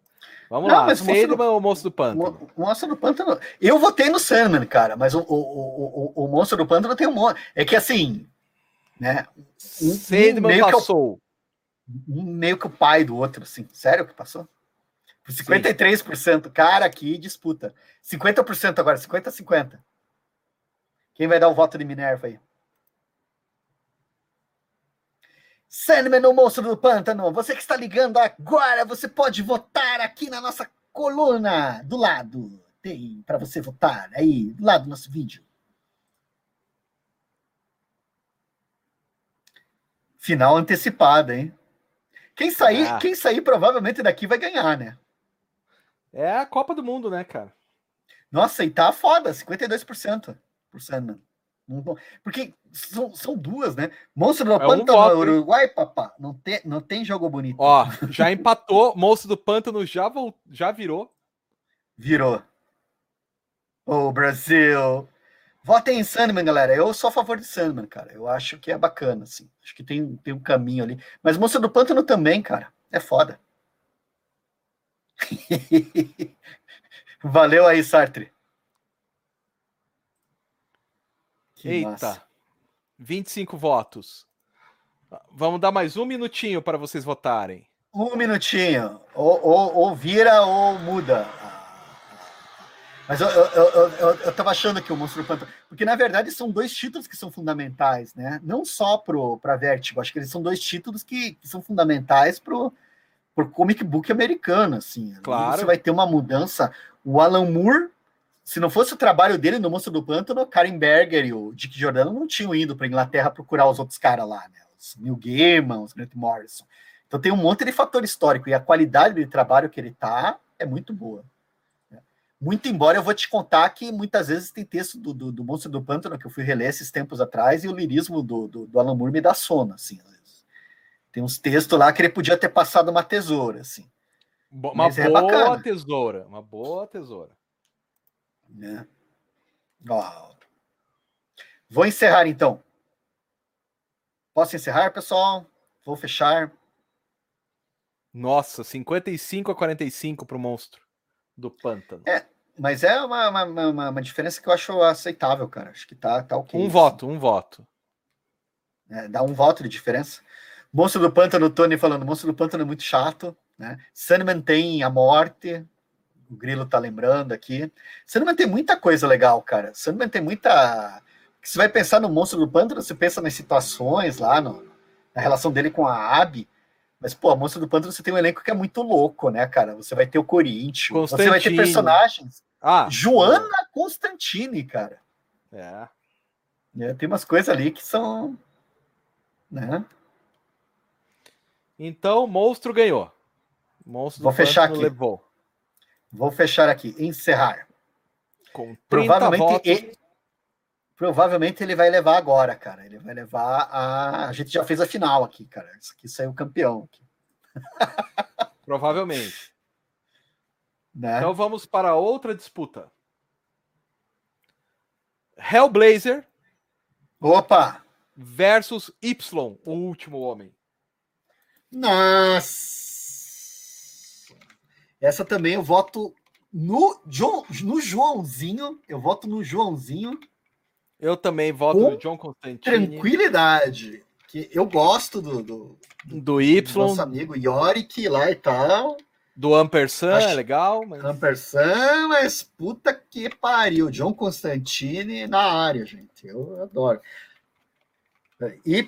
Speaker 1: Vamos não, lá, Sandman do... ou Monstro do Pântano?
Speaker 2: O, Monstro do Pântano. Eu votei no Sandman, cara, mas o, o, o, o, Monstro do Pântano tem um monte. É que assim. Né?
Speaker 1: Um, Sandman passou.
Speaker 2: Que é o, um meio que o pai do outro, assim. Sério que passou? 53%. Sim. Cara, que disputa. 50% agora, 50-50. Quem vai dar o voto de Minerva aí? Sandman, o monstro do pântano. Você que está ligando agora, você pode votar aqui na nossa coluna do lado. Tem para você votar aí, do lado do nosso vídeo. Final antecipada, hein? Quem sair, ah. quem sair provavelmente daqui vai ganhar, né?
Speaker 1: É a Copa do Mundo, né, cara?
Speaker 2: Nossa, e tá foda, 52% por Sandman. Porque são, são duas, né? Monstro do é Pântano, um Uruguai, papá. Não tem, não tem jogo bonito.
Speaker 1: Ó, já empatou. Monstro do Pântano já, já virou.
Speaker 2: Virou. Ô, oh, Brasil. Votem em Sandman, galera. Eu sou a favor de Sandman, cara. Eu acho que é bacana, assim. Acho que tem, tem um caminho ali. Mas Monstro do Pântano também, cara. É foda. Valeu aí, Sartre.
Speaker 1: Que Eita, massa. 25 votos. Vamos dar mais um minutinho para vocês votarem.
Speaker 2: Um minutinho. Ou, ou, ou vira ou muda. Mas eu, eu, eu, eu, eu tava achando que o Monstro do Pântano. Porque, na verdade, são dois títulos que são fundamentais, né? Não só para Vertigo. Acho que eles são dois títulos que, que são fundamentais pro, pro comic book americano, assim.
Speaker 1: Claro.
Speaker 2: Você vai ter uma mudança. O Alan Moore se não fosse o trabalho dele no Monstro do Pântano, o Karen Berger e o Dick Giordano não tinham ido para Inglaterra procurar os outros caras lá, né? Os Neil Gaiman, os Grant Morrison. Então tem um monte de fator histórico e a qualidade de trabalho que ele tá é muito boa. Né? Muito embora eu vou te contar que muitas vezes tem texto do, do, do Monstro do Pântano que eu fui reler esses tempos atrás e o lirismo do, do, do Alan Moore me dá sono, assim. Tem uns textos lá que ele podia ter passado uma tesoura, assim.
Speaker 1: Uma Mas é boa é tesoura, uma boa tesoura.
Speaker 2: Né? Oh. Vou encerrar então. Posso encerrar, pessoal? Vou fechar.
Speaker 1: Nossa, 55 a 45 para o monstro do pântano.
Speaker 2: É, mas é uma, uma, uma, uma, diferença que eu acho aceitável, cara. Acho que tá, tá ok.
Speaker 1: Um voto, um voto.
Speaker 2: É, dá um voto de diferença. Monstro do Pântano, Tony falando, Monstro do Pântano é muito chato, né? Sandman tem a morte, o Grilo tá lembrando aqui. Sandman tem muita coisa legal, cara. Sandman tem muita... Você vai pensar no Monstro do Pântano, você pensa nas situações lá, no, na relação dele com a Abby, mas, pô, a Monstro do Pântano você tem um elenco que é muito louco, né, cara? Você vai ter o Corinthians, você vai ter personagens... Ah, Joana Constantini, cara.
Speaker 1: É.
Speaker 2: é tem umas coisas ali que são... Né?
Speaker 1: Então, monstro ganhou. Monstro
Speaker 2: Vou fechar aqui. Levou. Vou fechar aqui. Encerrar. Com provavelmente, ele, provavelmente ele vai levar agora, cara. Ele vai levar a. A gente já fez a final aqui, cara. Isso aqui saiu campeão. Aqui.
Speaker 1: Provavelmente. Né? Então vamos para outra disputa. Hellblazer.
Speaker 2: Opa!
Speaker 1: Versus Y, o último homem.
Speaker 2: Nossa! Essa também eu voto no, John, no Joãozinho. Eu voto no Joãozinho.
Speaker 1: Eu também voto no John Constantine.
Speaker 2: Tranquilidade. Que eu gosto do, do,
Speaker 1: do Y. Do
Speaker 2: nosso amigo Yorick lá e tal.
Speaker 1: Do Ampersand, Acho... é legal.
Speaker 2: Mas... Ampersand, mas puta que pariu. John Constantine na área, gente. Eu adoro. Y,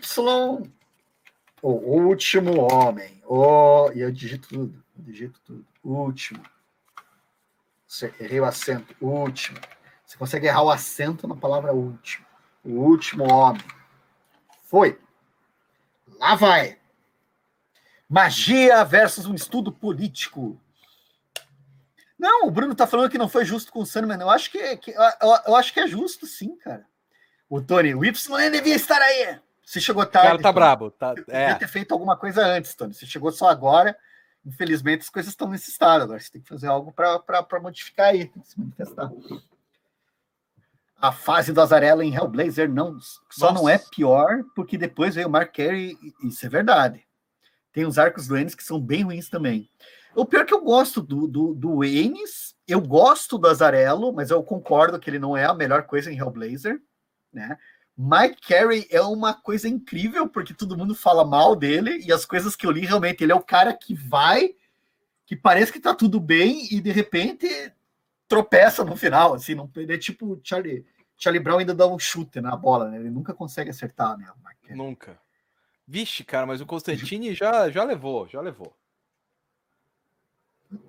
Speaker 2: o último homem. O... E eu digito tudo. Eu digito tudo. Último. Você errei o acento. Último. Você consegue errar o acento na palavra último. O último homem. Foi. Lá vai. Magia versus um estudo político. Não, o Bruno tá falando que não foi justo com o Sandman. Eu acho que, que eu, eu, acho que é justo, sim, cara. O Tony, o Y nem devia estar aí. Você chegou tarde. O
Speaker 1: cara tá brabo. Tá,
Speaker 2: é. ter feito alguma coisa antes, Tony. Você chegou só agora. Infelizmente, as coisas estão nesse estado. Agora você tem que fazer algo para modificar aí, tem que se manifestar. A fase do Azarelo em Hellblazer não, só Nossa. não é pior, porque depois veio o Mark Carey, isso é verdade. Tem os arcos do Ennis que são bem ruins também. O pior é que eu gosto do, do, do Ennis, eu gosto do Azarelo, mas eu concordo que ele não é a melhor coisa em Hellblazer, né? Mike Carey é uma coisa incrível, porque todo mundo fala mal dele, e as coisas que eu li, realmente, ele é o cara que vai, que parece que tá tudo bem, e de repente tropeça no final, assim, não, ele é tipo Charlie, Charlie Brown ainda dá um chute na bola, né? Ele nunca consegue acertar, né?
Speaker 1: Nunca. Vixe, cara, mas o Constantine já, já levou, já levou.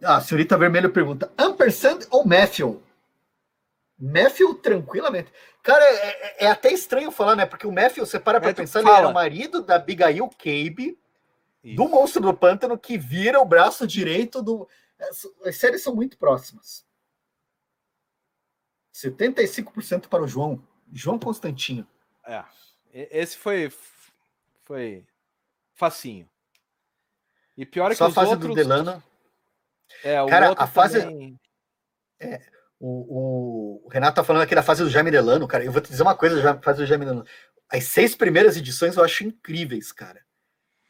Speaker 2: Ah, a senhorita Vermelho pergunta: Ampersand ou Matthew? Matthew, tranquilamente. Cara, é, é, é, até estranho falar, né? Porque o Matthew, você para pra pensar, fala. ele era o marido da Abigail Cabe, do Monstro do Pântano, que vira o braço direito do. As séries são muito próximas. 75% para o João. João Constantinho.
Speaker 1: É. Esse foi. Foi. Facinho. E pior é que
Speaker 2: Só a fase outros... do Delano. É, o Cara, a fase. Também... É, o, o, Renato tá falando aqui da fase do Jaime Delano, cara. Eu vou te dizer uma coisa da fase do Jaime Delano. As seis primeiras edições eu acho incríveis, cara.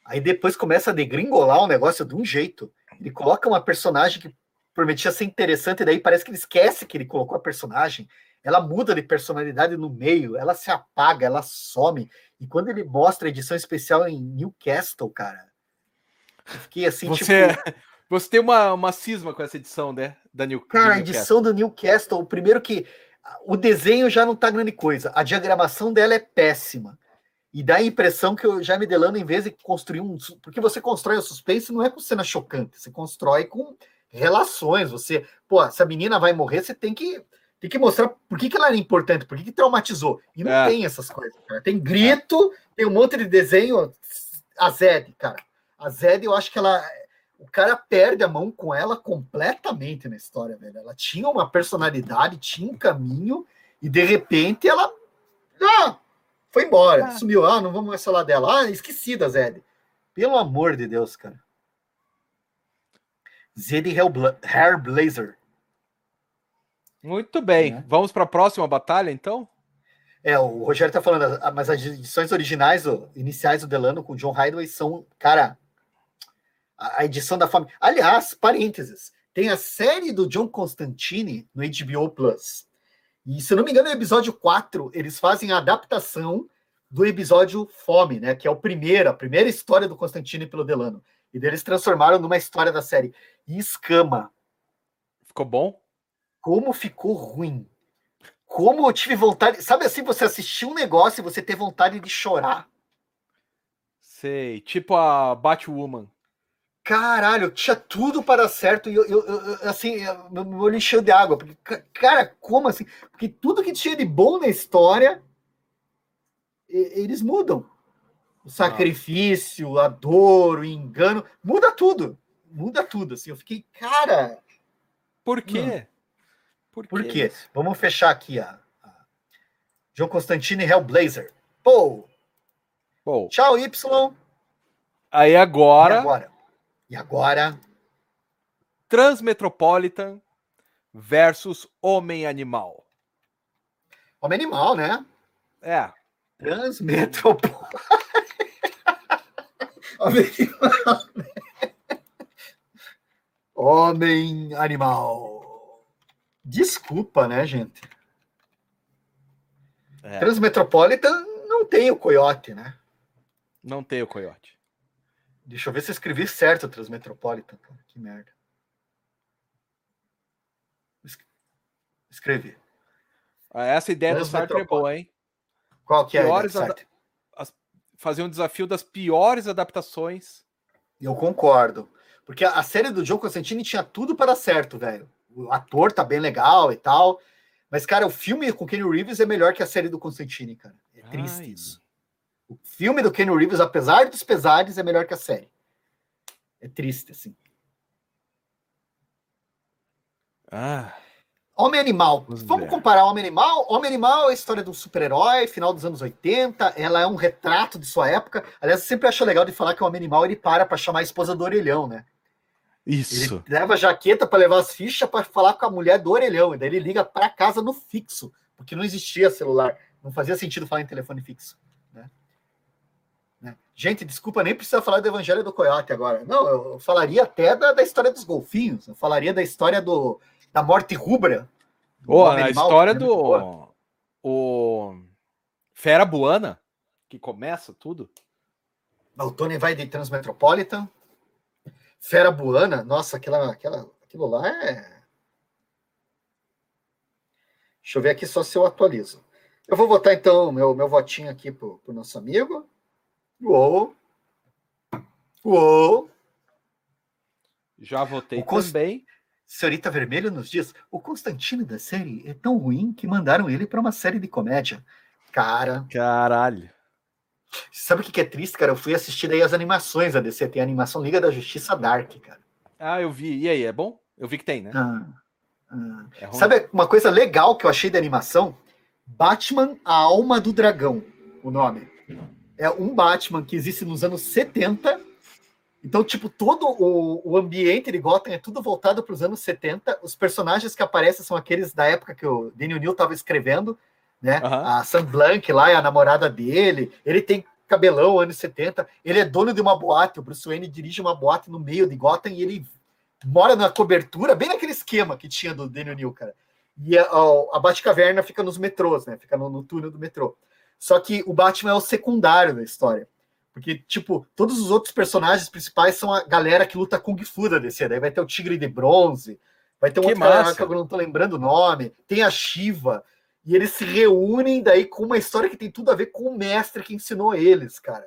Speaker 2: Aí depois começa a degringolar o negócio de um jeito. Ele coloca uma personagem que prometia ser interessante, e daí parece que ele esquece que ele colocou a personagem. Ela muda de personalidade no meio, ela se apaga, ela some. E quando ele mostra a edição especial em Newcastle, cara, eu fiquei assim,
Speaker 1: Você... tipo. Você tem uma, uma cisma com essa edição, né? Da New,
Speaker 2: Cara, a edição do Newcastle, o primeiro que. O desenho já não tá grande coisa. A diagramação dela é péssima. E dá a impressão que o Jaime Delano, em vez de construir um. Porque você constrói o suspense não é com cena chocante, você constrói com relações. Você, pô, se a menina vai morrer, você tem que tem que mostrar por que, que ela era importante, por que, que traumatizou. E não é. tem essas coisas, cara. Tem grito, tem um monte de desenho. A Zed, cara. A Zed, eu acho que ela o cara perde a mão com ela completamente na história, velho. Ela tinha uma personalidade, tinha um caminho, e de repente ela ah, foi embora, ah. sumiu. Ah, não vamos mais falar dela. Ah, esqueci da Zed. Pelo amor de Deus, cara. Zed Hair Blazer.
Speaker 1: Muito bem. É. Vamos para a próxima batalha, então?
Speaker 2: É, o Rogério tá falando, mas as edições originais, iniciais do Delano com John Highway são, cara, a edição da família. Aliás, parênteses, tem a série do John Constantine no HBO Plus. E se não me engano, no episódio 4, eles fazem a adaptação do episódio Fome, né? Que é o primeiro, a primeira história do Constantine pelo Delano. E eles transformaram numa história da série. E escama.
Speaker 1: Ficou bom?
Speaker 2: Como ficou ruim. Como eu tive vontade. Sabe assim, você assistir um negócio e você ter vontade de chorar.
Speaker 1: Sei, tipo a Batwoman.
Speaker 2: Caralho, tinha tudo para dar certo e eu, eu, eu assim, meu olho encheu de água. Porque, cara, como assim? Porque tudo que tinha de bom na história, eles mudam. O ah. sacrifício, a dor, o engano, muda tudo. Muda tudo. Assim, eu fiquei, cara.
Speaker 1: Por quê?
Speaker 2: Por, Por quê? Vamos fechar aqui a, a João Constantino e Hellblazer. Pô! Pô. Tchau, Y.
Speaker 1: Aí agora.
Speaker 2: E agora? E agora?
Speaker 1: Transmetropolitan versus Homem-Animal.
Speaker 2: Homem-Animal, né?
Speaker 1: É.
Speaker 2: Transmetropolitan. Homem-Animal. Homem-Animal. Desculpa, né, gente? É. Transmetropolitan não tem o coiote, né?
Speaker 1: Não tem o coiote.
Speaker 2: Deixa eu ver se eu escrevi certo Transmetropolitan. Que merda. Escrevi.
Speaker 1: Ah, essa ideia do Sartre é boa, hein?
Speaker 2: Qual que é piores a
Speaker 1: as... Fazer um desafio das piores adaptações.
Speaker 2: Eu concordo. Porque a série do Joe Constantine tinha tudo para dar certo, velho o ator tá bem legal e tal. Mas, cara, o filme com Kenny Reeves é melhor que a série do Constantine, cara. É triste Ai. isso. O filme do Kenny Reeves, apesar dos pesares, é melhor que a série. É triste, assim.
Speaker 1: Ah.
Speaker 2: Homem Animal. Vamos, Vamos comparar Homem Animal? Homem Animal é a história de um super-herói, final dos anos 80. Ela é um retrato de sua época. Aliás, eu sempre acho legal de falar que o Homem Animal ele para para chamar a esposa do orelhão, né?
Speaker 1: Isso.
Speaker 2: Ele leva a jaqueta para levar as fichas para falar com a mulher do orelhão. E daí ele liga para casa no fixo, porque não existia celular. Não fazia sentido falar em telefone fixo. Gente, desculpa, nem precisa falar do Evangelho do Coyote agora. Não, eu falaria até da, da história dos golfinhos. Eu falaria da história do, da morte rubra.
Speaker 1: Oh, a história do. O Fera Buana, que começa tudo.
Speaker 2: O Tony vai de Transmetropolitan. Fera Buana, nossa, aquela, aquela, aquilo lá é. Deixa eu ver aqui só se eu atualizo. Eu vou votar então meu, meu votinho aqui pro, pro nosso amigo. Uou! Uou!
Speaker 1: Já votei Const... também.
Speaker 2: Senhorita Vermelho nos diz: o Constantino da série é tão ruim que mandaram ele para uma série de comédia. Cara.
Speaker 1: Caralho.
Speaker 2: Sabe o que é triste, cara? Eu fui assistir daí as animações da DC. Tem a animação Liga da Justiça Dark, cara.
Speaker 1: Ah, eu vi. E aí, é bom? Eu vi que tem, né? Ah,
Speaker 2: ah. É Sabe uma coisa legal que eu achei da animação? Batman, a Alma do Dragão, o nome. É um Batman que existe nos anos 70. Então, tipo, todo o, o ambiente de Gotham é tudo voltado para os anos 70. Os personagens que aparecem são aqueles da época que o Daniel Neal estava escrevendo né? Uhum. A Sam Blanc lá é a namorada dele. Ele tem cabelão, anos 70. Ele é dono de uma boate. O Bruce Wayne dirige uma boate no meio de Gotham e ele mora na cobertura, bem naquele esquema que tinha do Daniel New, cara. E a, a, a Batcaverna fica nos metrôs, né? Fica no, no túnel do metrô. Só que o Batman é o secundário da história. Porque, tipo, todos os outros personagens principais são a galera que luta Kung Fu da DC. Daí vai ter o Tigre de Bronze, vai ter um que outro cara que eu não tô lembrando o nome, tem a Shiva. E eles se reúnem daí com uma história que tem tudo a ver com o mestre que ensinou eles, cara.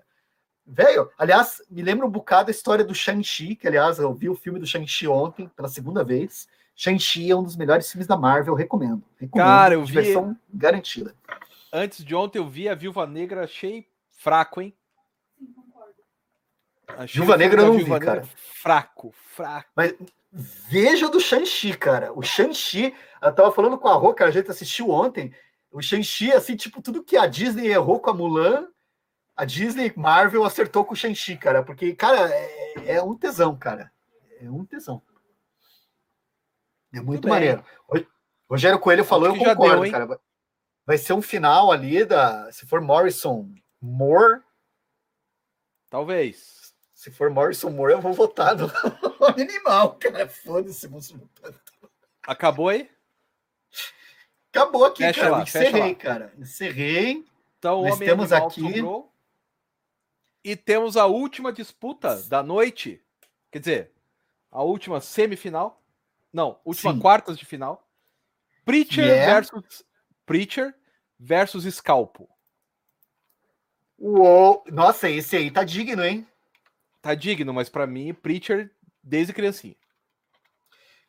Speaker 2: Velho, aliás, me lembra um bocado a história do Shang-Chi, que aliás eu vi o filme do Shang-Chi ontem, pela segunda vez. Shang-Chi é um dos melhores filmes da Marvel, recomendo. recomendo
Speaker 1: cara, eu vi.
Speaker 2: Versão garantida.
Speaker 1: Antes de ontem eu vi a Viúva Negra, achei fraco, hein?
Speaker 2: Achei Viúva Negra eu não vi, cara.
Speaker 1: Fraco, fraco.
Speaker 2: Mas veja do Shang-Chi, cara. O Shang-Chi eu tava falando com a Rô, que a gente assistiu ontem. O Shang-Chi, assim, tipo, tudo que a Disney errou com a Mulan, a Disney Marvel acertou com o Shang-Chi, cara. Porque, cara, é, é, um tesão, cara. É um tesão. É muito, muito maneiro. Rogério Coelho falou, eu concordo, deu, cara. Vai ser um final ali da. Se for Morrison Moore.
Speaker 1: Talvez.
Speaker 2: Se for Morrison Moore, eu vou votar no animal, cara. Foda-se,
Speaker 1: Acabou aí?
Speaker 2: Acabou aqui, fecha cara. Lá, Encerrei, cara. Encerrei.
Speaker 1: Então, Nós temos aqui. Sobrou. E temos a última disputa da noite. Quer dizer, a última semifinal. Não, última Sim. quartas de final. Preacher yeah. versus Preacher versus Scalpo.
Speaker 2: Uou! Nossa, esse aí tá digno, hein?
Speaker 1: Tá digno, mas para mim, Preacher desde criancinha.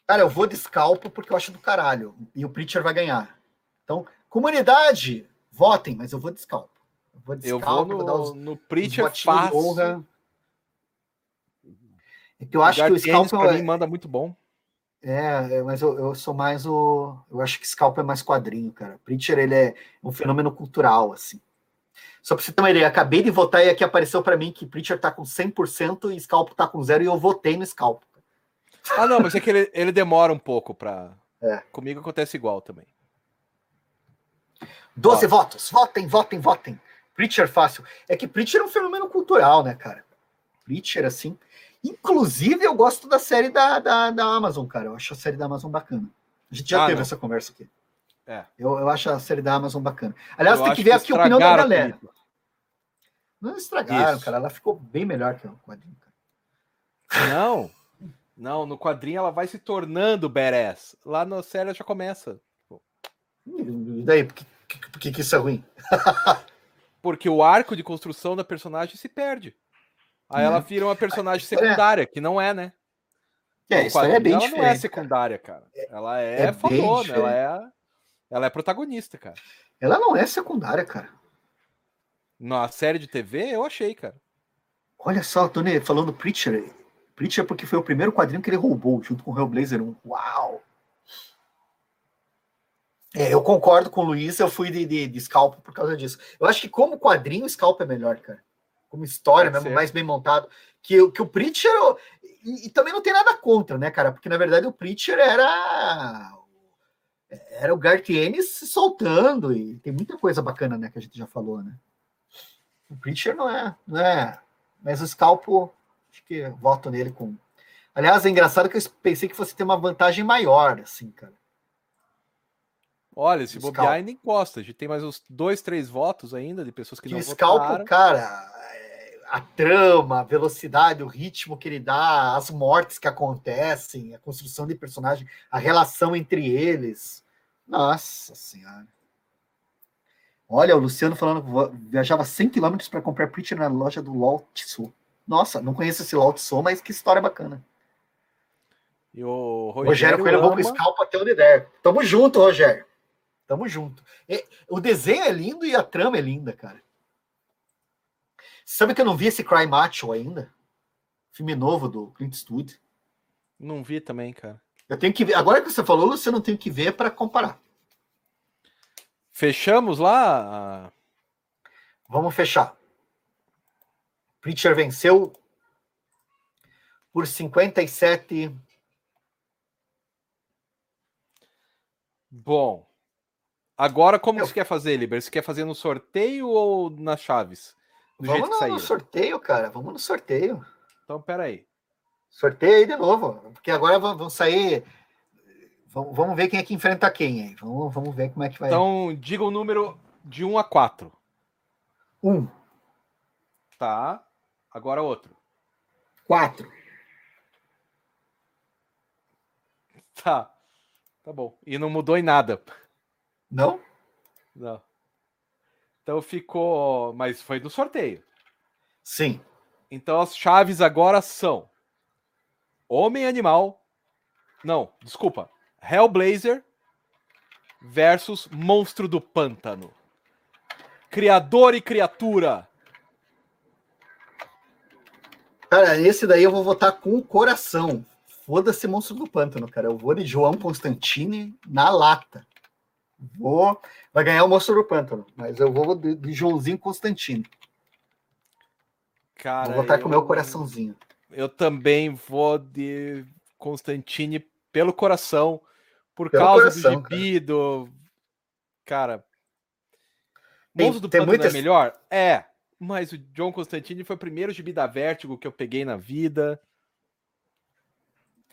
Speaker 2: Cara, eu vou de Scalpo porque eu acho do caralho. E o Preacher vai ganhar. Então, comunidade, votem, mas eu vou de Scalpo.
Speaker 1: Eu vou, de eu vou no, vou os, no Preacher fácil.
Speaker 2: É que eu acho que o Scalpo
Speaker 1: pra é... mim manda muito bom.
Speaker 2: É, é, mas eu, eu, sou mais o. Eu acho que Scalp é mais quadrinho, cara. Preacher, ele é um fenômeno cultural, assim. Só pra você ter uma ideia, acabei de votar e aqui apareceu para mim que Preacher tá com 100% e Scalp tá com zero e eu votei no Scalp.
Speaker 1: Ah, não, mas é que ele, ele demora um pouco pra. É. Comigo acontece igual também.
Speaker 2: 12 Ó. votos. Votem, votem, votem. Preacher fácil. É que Preacher é um fenômeno cultural, né, cara? Preacher, assim. Inclusive, eu gosto da série da, da, da Amazon, cara. Eu acho a série da Amazon bacana. A gente já ah, teve não. essa conversa aqui. É. Eu, eu acho a série da Amazon bacana. Aliás, eu tem que ver aqui a opinião da galera. Não estragaram, Isso. cara. Ela ficou bem melhor que o quadrinho.
Speaker 1: Cara. Não. Não, no quadrinho ela vai se tornando badass. Lá na série ela já começa.
Speaker 2: E daí? Por que, por que, que isso é ruim?
Speaker 1: Porque o arco de construção da personagem se perde. Aí ela né? vira uma personagem secundária, que não é, né?
Speaker 2: É, isso é bem ela diferente.
Speaker 1: não é secundária, cara. Ela é, é fodona, ela é, ela é protagonista, cara.
Speaker 2: Ela não é secundária, cara.
Speaker 1: Na série de TV, eu achei, cara.
Speaker 2: Olha só, Tony falando Preacher. Preacher porque foi o primeiro quadrinho que ele roubou, junto com o Hellblazer 1. Uau! É, eu concordo com o Luiz, eu fui de, de, de Scalp por causa disso. Eu acho que como quadrinho, Scalp é melhor, cara como história mesmo, mais bem montado, que, que o Preacher. E, e, também não tem nada contra, né, cara? Porque na verdade o Preacher era. Era o Garth Ennis se soltando, e tem muita coisa bacana, né, que a gente já falou, né? O Preacher não é, não é. Mas o Scalpo, acho que voto nele com. Aliás, é engraçado que eu pensei que fosse ter uma vantagem maior, assim, cara.
Speaker 1: Olha, se bobear ainda encosta. A gente tem mais uns dois, três votos ainda de pessoas que, que não
Speaker 2: o Scalpo, cara, a trama, a velocidade, o ritmo que ele dá, as mortes que acontecem, a construção de personagem, a relação entre eles. Nossa Senhora. Olha, o Luciano falando que viajava 100 km para comprar Preacher na loja do Lao Tzu. Nossa, não conheço esse Lao Tzu, mas que história bacana.
Speaker 1: E o Rogério,
Speaker 2: Rogério Coelho, ama... vou com até onde der. Tamo junto, Rogério. Tamo junto. E, o desenho é lindo e a trama é linda, cara. Sabe que eu não vi esse Cry Macho ainda? Filme novo do Clint Eastwood.
Speaker 1: Não vi também, cara.
Speaker 2: Eu tenho que ver. Agora que você falou, você não tem que ver para comparar.
Speaker 1: Fechamos lá?
Speaker 2: Vamos fechar. Preacher venceu por 57.
Speaker 1: Bom. Agora, como Eu... você quer fazer, Liber? Você quer fazer no sorteio ou nas chaves?
Speaker 2: Do Vamos no, no, sorteio, cara. Vamos no sorteio.
Speaker 1: Então, peraí.
Speaker 2: Sorteio aí de novo. Porque agora vão sair. Vamos ver quem é que enfrenta quem aí. Vamos, vamos ver como é que vai.
Speaker 1: Então, diga o número de 1 a 4.
Speaker 2: 1.
Speaker 1: Tá. Agora outro.
Speaker 2: 4.
Speaker 1: Tá. Tá bom. E não mudou em nada.
Speaker 2: Não?
Speaker 1: Não. Então ficou. Mas foi do sorteio.
Speaker 2: Sim.
Speaker 1: Então as chaves agora são Homem Animal. Não, desculpa. Hellblazer versus Monstro do Pântano. Criador e criatura.
Speaker 2: Cara, esse daí eu vou votar com o coração. Foda-se Monstro do Pântano, cara. Eu vou de João Constantini na lata. Vou. Vai ganhar o Monstro do Pântano, mas eu vou de, de Joãozinho Constantino.
Speaker 1: Cara,
Speaker 2: vou votar eu, com o meu coraçãozinho.
Speaker 1: Eu também vou de Constantine pelo coração, Por Pelo causa coração, do gibi, cara. do. Cara. Monstro do Pântano muitas... é melhor? É. Mas o John Constantine foi o primeiro gibi da Vertigo que eu peguei na vida.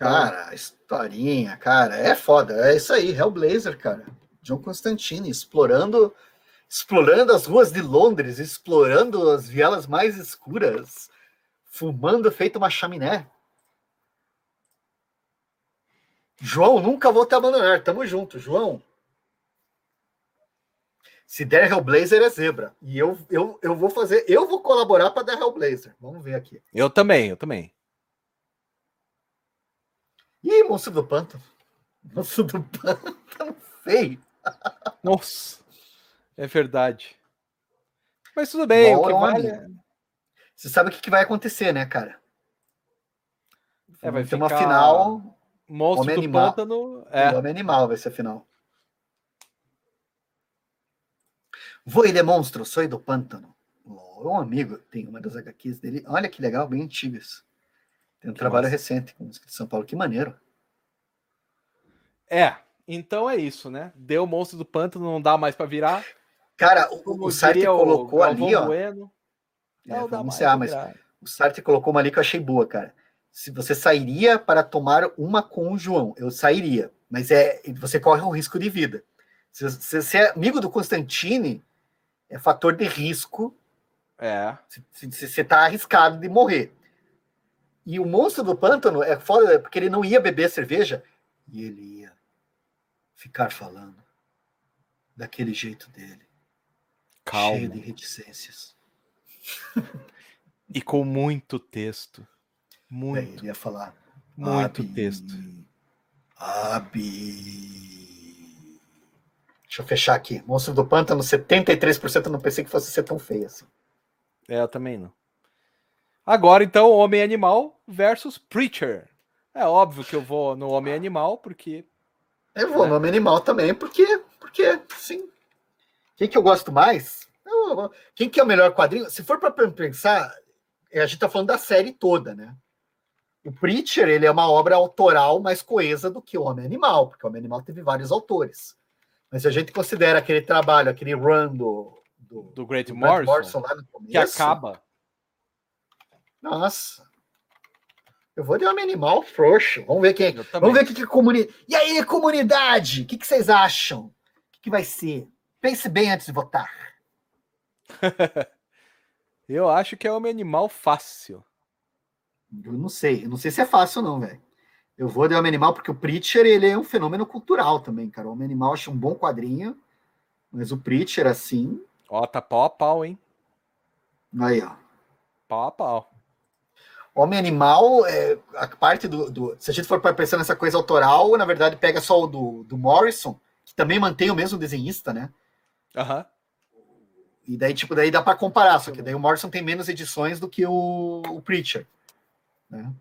Speaker 2: Cara, historinha, cara, é foda. É isso aí, Hellblazer, cara. John Constantine explorando explorando as ruas de Londres, explorando as vielas mais escuras, fumando feito uma chaminé. João, nunca vou te abandonar. Tamo junto, João. Se der Hellblazer é zebra. E eu, eu, eu vou fazer, eu vou colaborar para dar Hellblazer. Vamos ver aqui.
Speaker 1: Eu também, eu também.
Speaker 2: Ih, monstro do pântano. Monstro do pântano feio.
Speaker 1: Nossa. É verdade. Mas tudo bem, Bom, o que vale... É
Speaker 2: Você sabe o que, vai acontecer, né, cara?
Speaker 1: É, vai ter uma final.
Speaker 2: Monstro Homem do animal. Pântano. É. Homem Animal vai ser a final. Voi de monstro, sou do pântano. Um amigo tem uma das HQs dele. Olha que legal, bem antigas. Tem um que trabalho massa. recente com o de São Paulo. Que maneiro.
Speaker 1: É, então é isso, né? Deu o monstro do pântano, não dá mais para virar.
Speaker 2: Cara, o, o Sartre colocou o ali, ó. Bueno, é, vamos ser, mas o Sartre colocou uma ali que eu achei boa, cara. Se você sairia para tomar uma com o João, eu sairia, mas é você corre um risco de vida. Se você é amigo do Constantine, é fator de risco.
Speaker 1: É.
Speaker 2: Se você tá arriscado de morrer. E o monstro do pântano é foda porque ele não ia beber cerveja e ele ficar falando daquele jeito dele. Calma. Cheio de reticências.
Speaker 1: e com muito texto. Muito. É,
Speaker 2: ele ia falar.
Speaker 1: Muito Abi, texto.
Speaker 2: Abi. Deixa eu fechar aqui. Monstro do Pântano, 73%. Eu não pensei que fosse ser tão feio assim.
Speaker 1: É, eu também não. Agora, então, Homem Animal versus Preacher. É óbvio que eu vou no Homem Animal, porque.
Speaker 2: Eu vou é. no Homem Animal também, porque. Porque, sim. Quem que eu gosto mais? Quem que é o melhor quadrinho? Se for para pensar, a gente tá falando da série toda, né? O Preacher, ele é uma obra autoral mais coesa do que o Homem Animal, porque o Homem Animal teve vários autores. Mas se a gente considera aquele trabalho, aquele run do,
Speaker 1: do, do Great do Morrison, Morrison lá no começo, que acaba.
Speaker 2: Nossa. Eu vou de Homem Animal frouxo. Vamos ver quem. Vamos ver o que, que comunidade. E aí, comunidade? O que, que vocês acham? O que, que vai ser? Pense bem antes de votar.
Speaker 1: eu acho que é Homem Animal fácil.
Speaker 2: Eu não sei. Eu não sei se é fácil, não, velho. Eu vou de Homem Animal porque o Preacher ele é um fenômeno cultural também, cara. O Homem Animal acho um bom quadrinho, mas o Preacher, assim.
Speaker 1: Ó, tá pau a pau, hein?
Speaker 2: Aí, ó.
Speaker 1: Pau a pau.
Speaker 2: Homem Animal, é, a parte do, do, Se a gente for para pensar nessa coisa autoral, na verdade pega só o do, do Morrison, que também mantém o mesmo desenhista, né?
Speaker 1: Aham. Uhum.
Speaker 2: E daí, tipo, daí dá para comparar, só que daí o Morrison tem menos edições do que o, o Preacher. Né?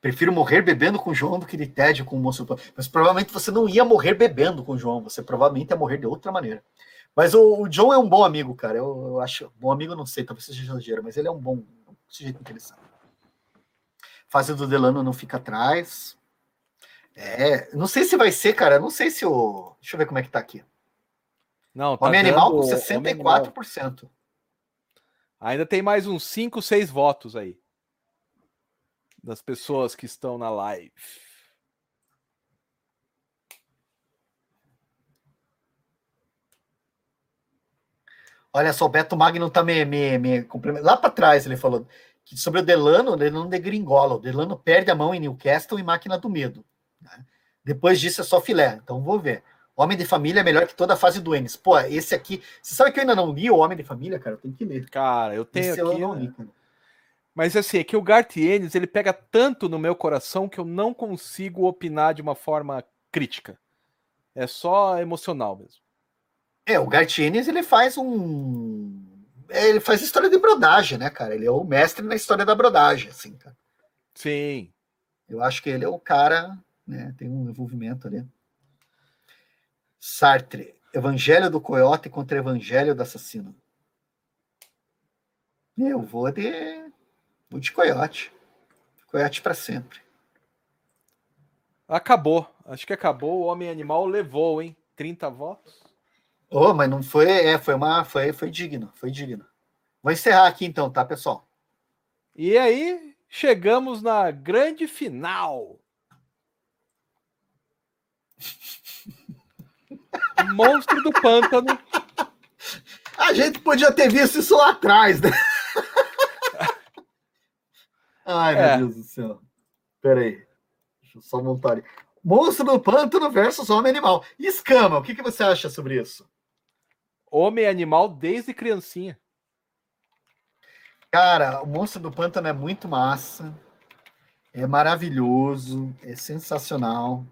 Speaker 2: Prefiro morrer bebendo com o João do que de tédio com o moço. Mas provavelmente você não ia morrer bebendo com o João, você provavelmente ia morrer de outra maneira. Mas o, o John é um bom amigo, cara. Eu, eu, acho. Bom amigo, não sei, talvez seja exagero, mas ele é um bom sujeito interessante. Fase do Delano não fica atrás. É, não sei se vai ser, cara. Não sei se o. Deixa eu ver como é que tá aqui.
Speaker 1: Não, tá
Speaker 2: Homem Animal com 64%.
Speaker 1: Ainda tem mais uns 5, 6 votos aí. Das pessoas que estão na live.
Speaker 2: Olha só, o Beto Magno tá me, me, me Lá para trás ele falou que sobre o Delano, o Delano degringola. O Delano perde a mão em Newcastle e Máquina do Medo. Né? Depois disso é só filé. Então vou ver. Homem de Família é melhor que toda a fase do Enes. Pô, esse aqui. Você sabe que eu ainda não li o Homem de Família, cara? Eu tenho que ler.
Speaker 1: Cara, eu tenho esse aqui. Eu li, Mas assim, é que o Garth Ennis, ele pega tanto no meu coração que eu não consigo opinar de uma forma crítica. É só emocional mesmo.
Speaker 2: É, o Garth Ennis, ele faz um. Ele faz história de brodagem, né, cara? Ele é o mestre na história da brodagem, assim, cara.
Speaker 1: Sim.
Speaker 2: Eu acho que ele é o cara, né? Tem um envolvimento ali. Sartre, Evangelho do Coiote contra Evangelho do Assassino. Eu vou de, vou de Coiote. Coiote para sempre.
Speaker 1: Acabou. Acho que acabou. O Homem Animal levou, hein? 30 votos.
Speaker 2: Oh, mas não foi. É, foi uma. Foi, foi digno. Foi digno. Vou encerrar aqui então, tá, pessoal?
Speaker 1: E aí, chegamos na grande final. Monstro do Pântano.
Speaker 2: A gente podia ter visto isso lá atrás, né? Ai, meu é. Deus do céu. Pera aí. Deixa eu só montar ali. Monstro do Pântano versus Homem Animal. Escama, o que, que você acha sobre isso?
Speaker 1: Homem Animal desde criancinha.
Speaker 2: Cara, o Monstro do Pântano é muito massa. É maravilhoso. É sensacional.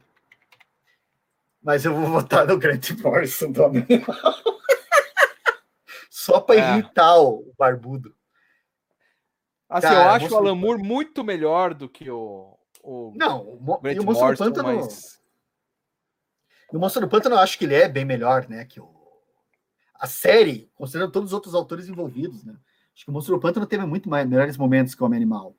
Speaker 2: Mas eu vou votar no Grant Morrison do Animal. Só para é. irritar o barbudo.
Speaker 1: Assim, Cara, eu acho o Alan Moore muito melhor do que o. o
Speaker 2: não, o, Grant e o Monstro Morrison, do Pântano. Mas... E o Monstro do Pântano eu acho que ele é bem melhor, né? Que o... A série, considerando todos os outros autores envolvidos, né? Acho que o Monstro do Pântano teve muito mais, melhores momentos que o Homem Animal.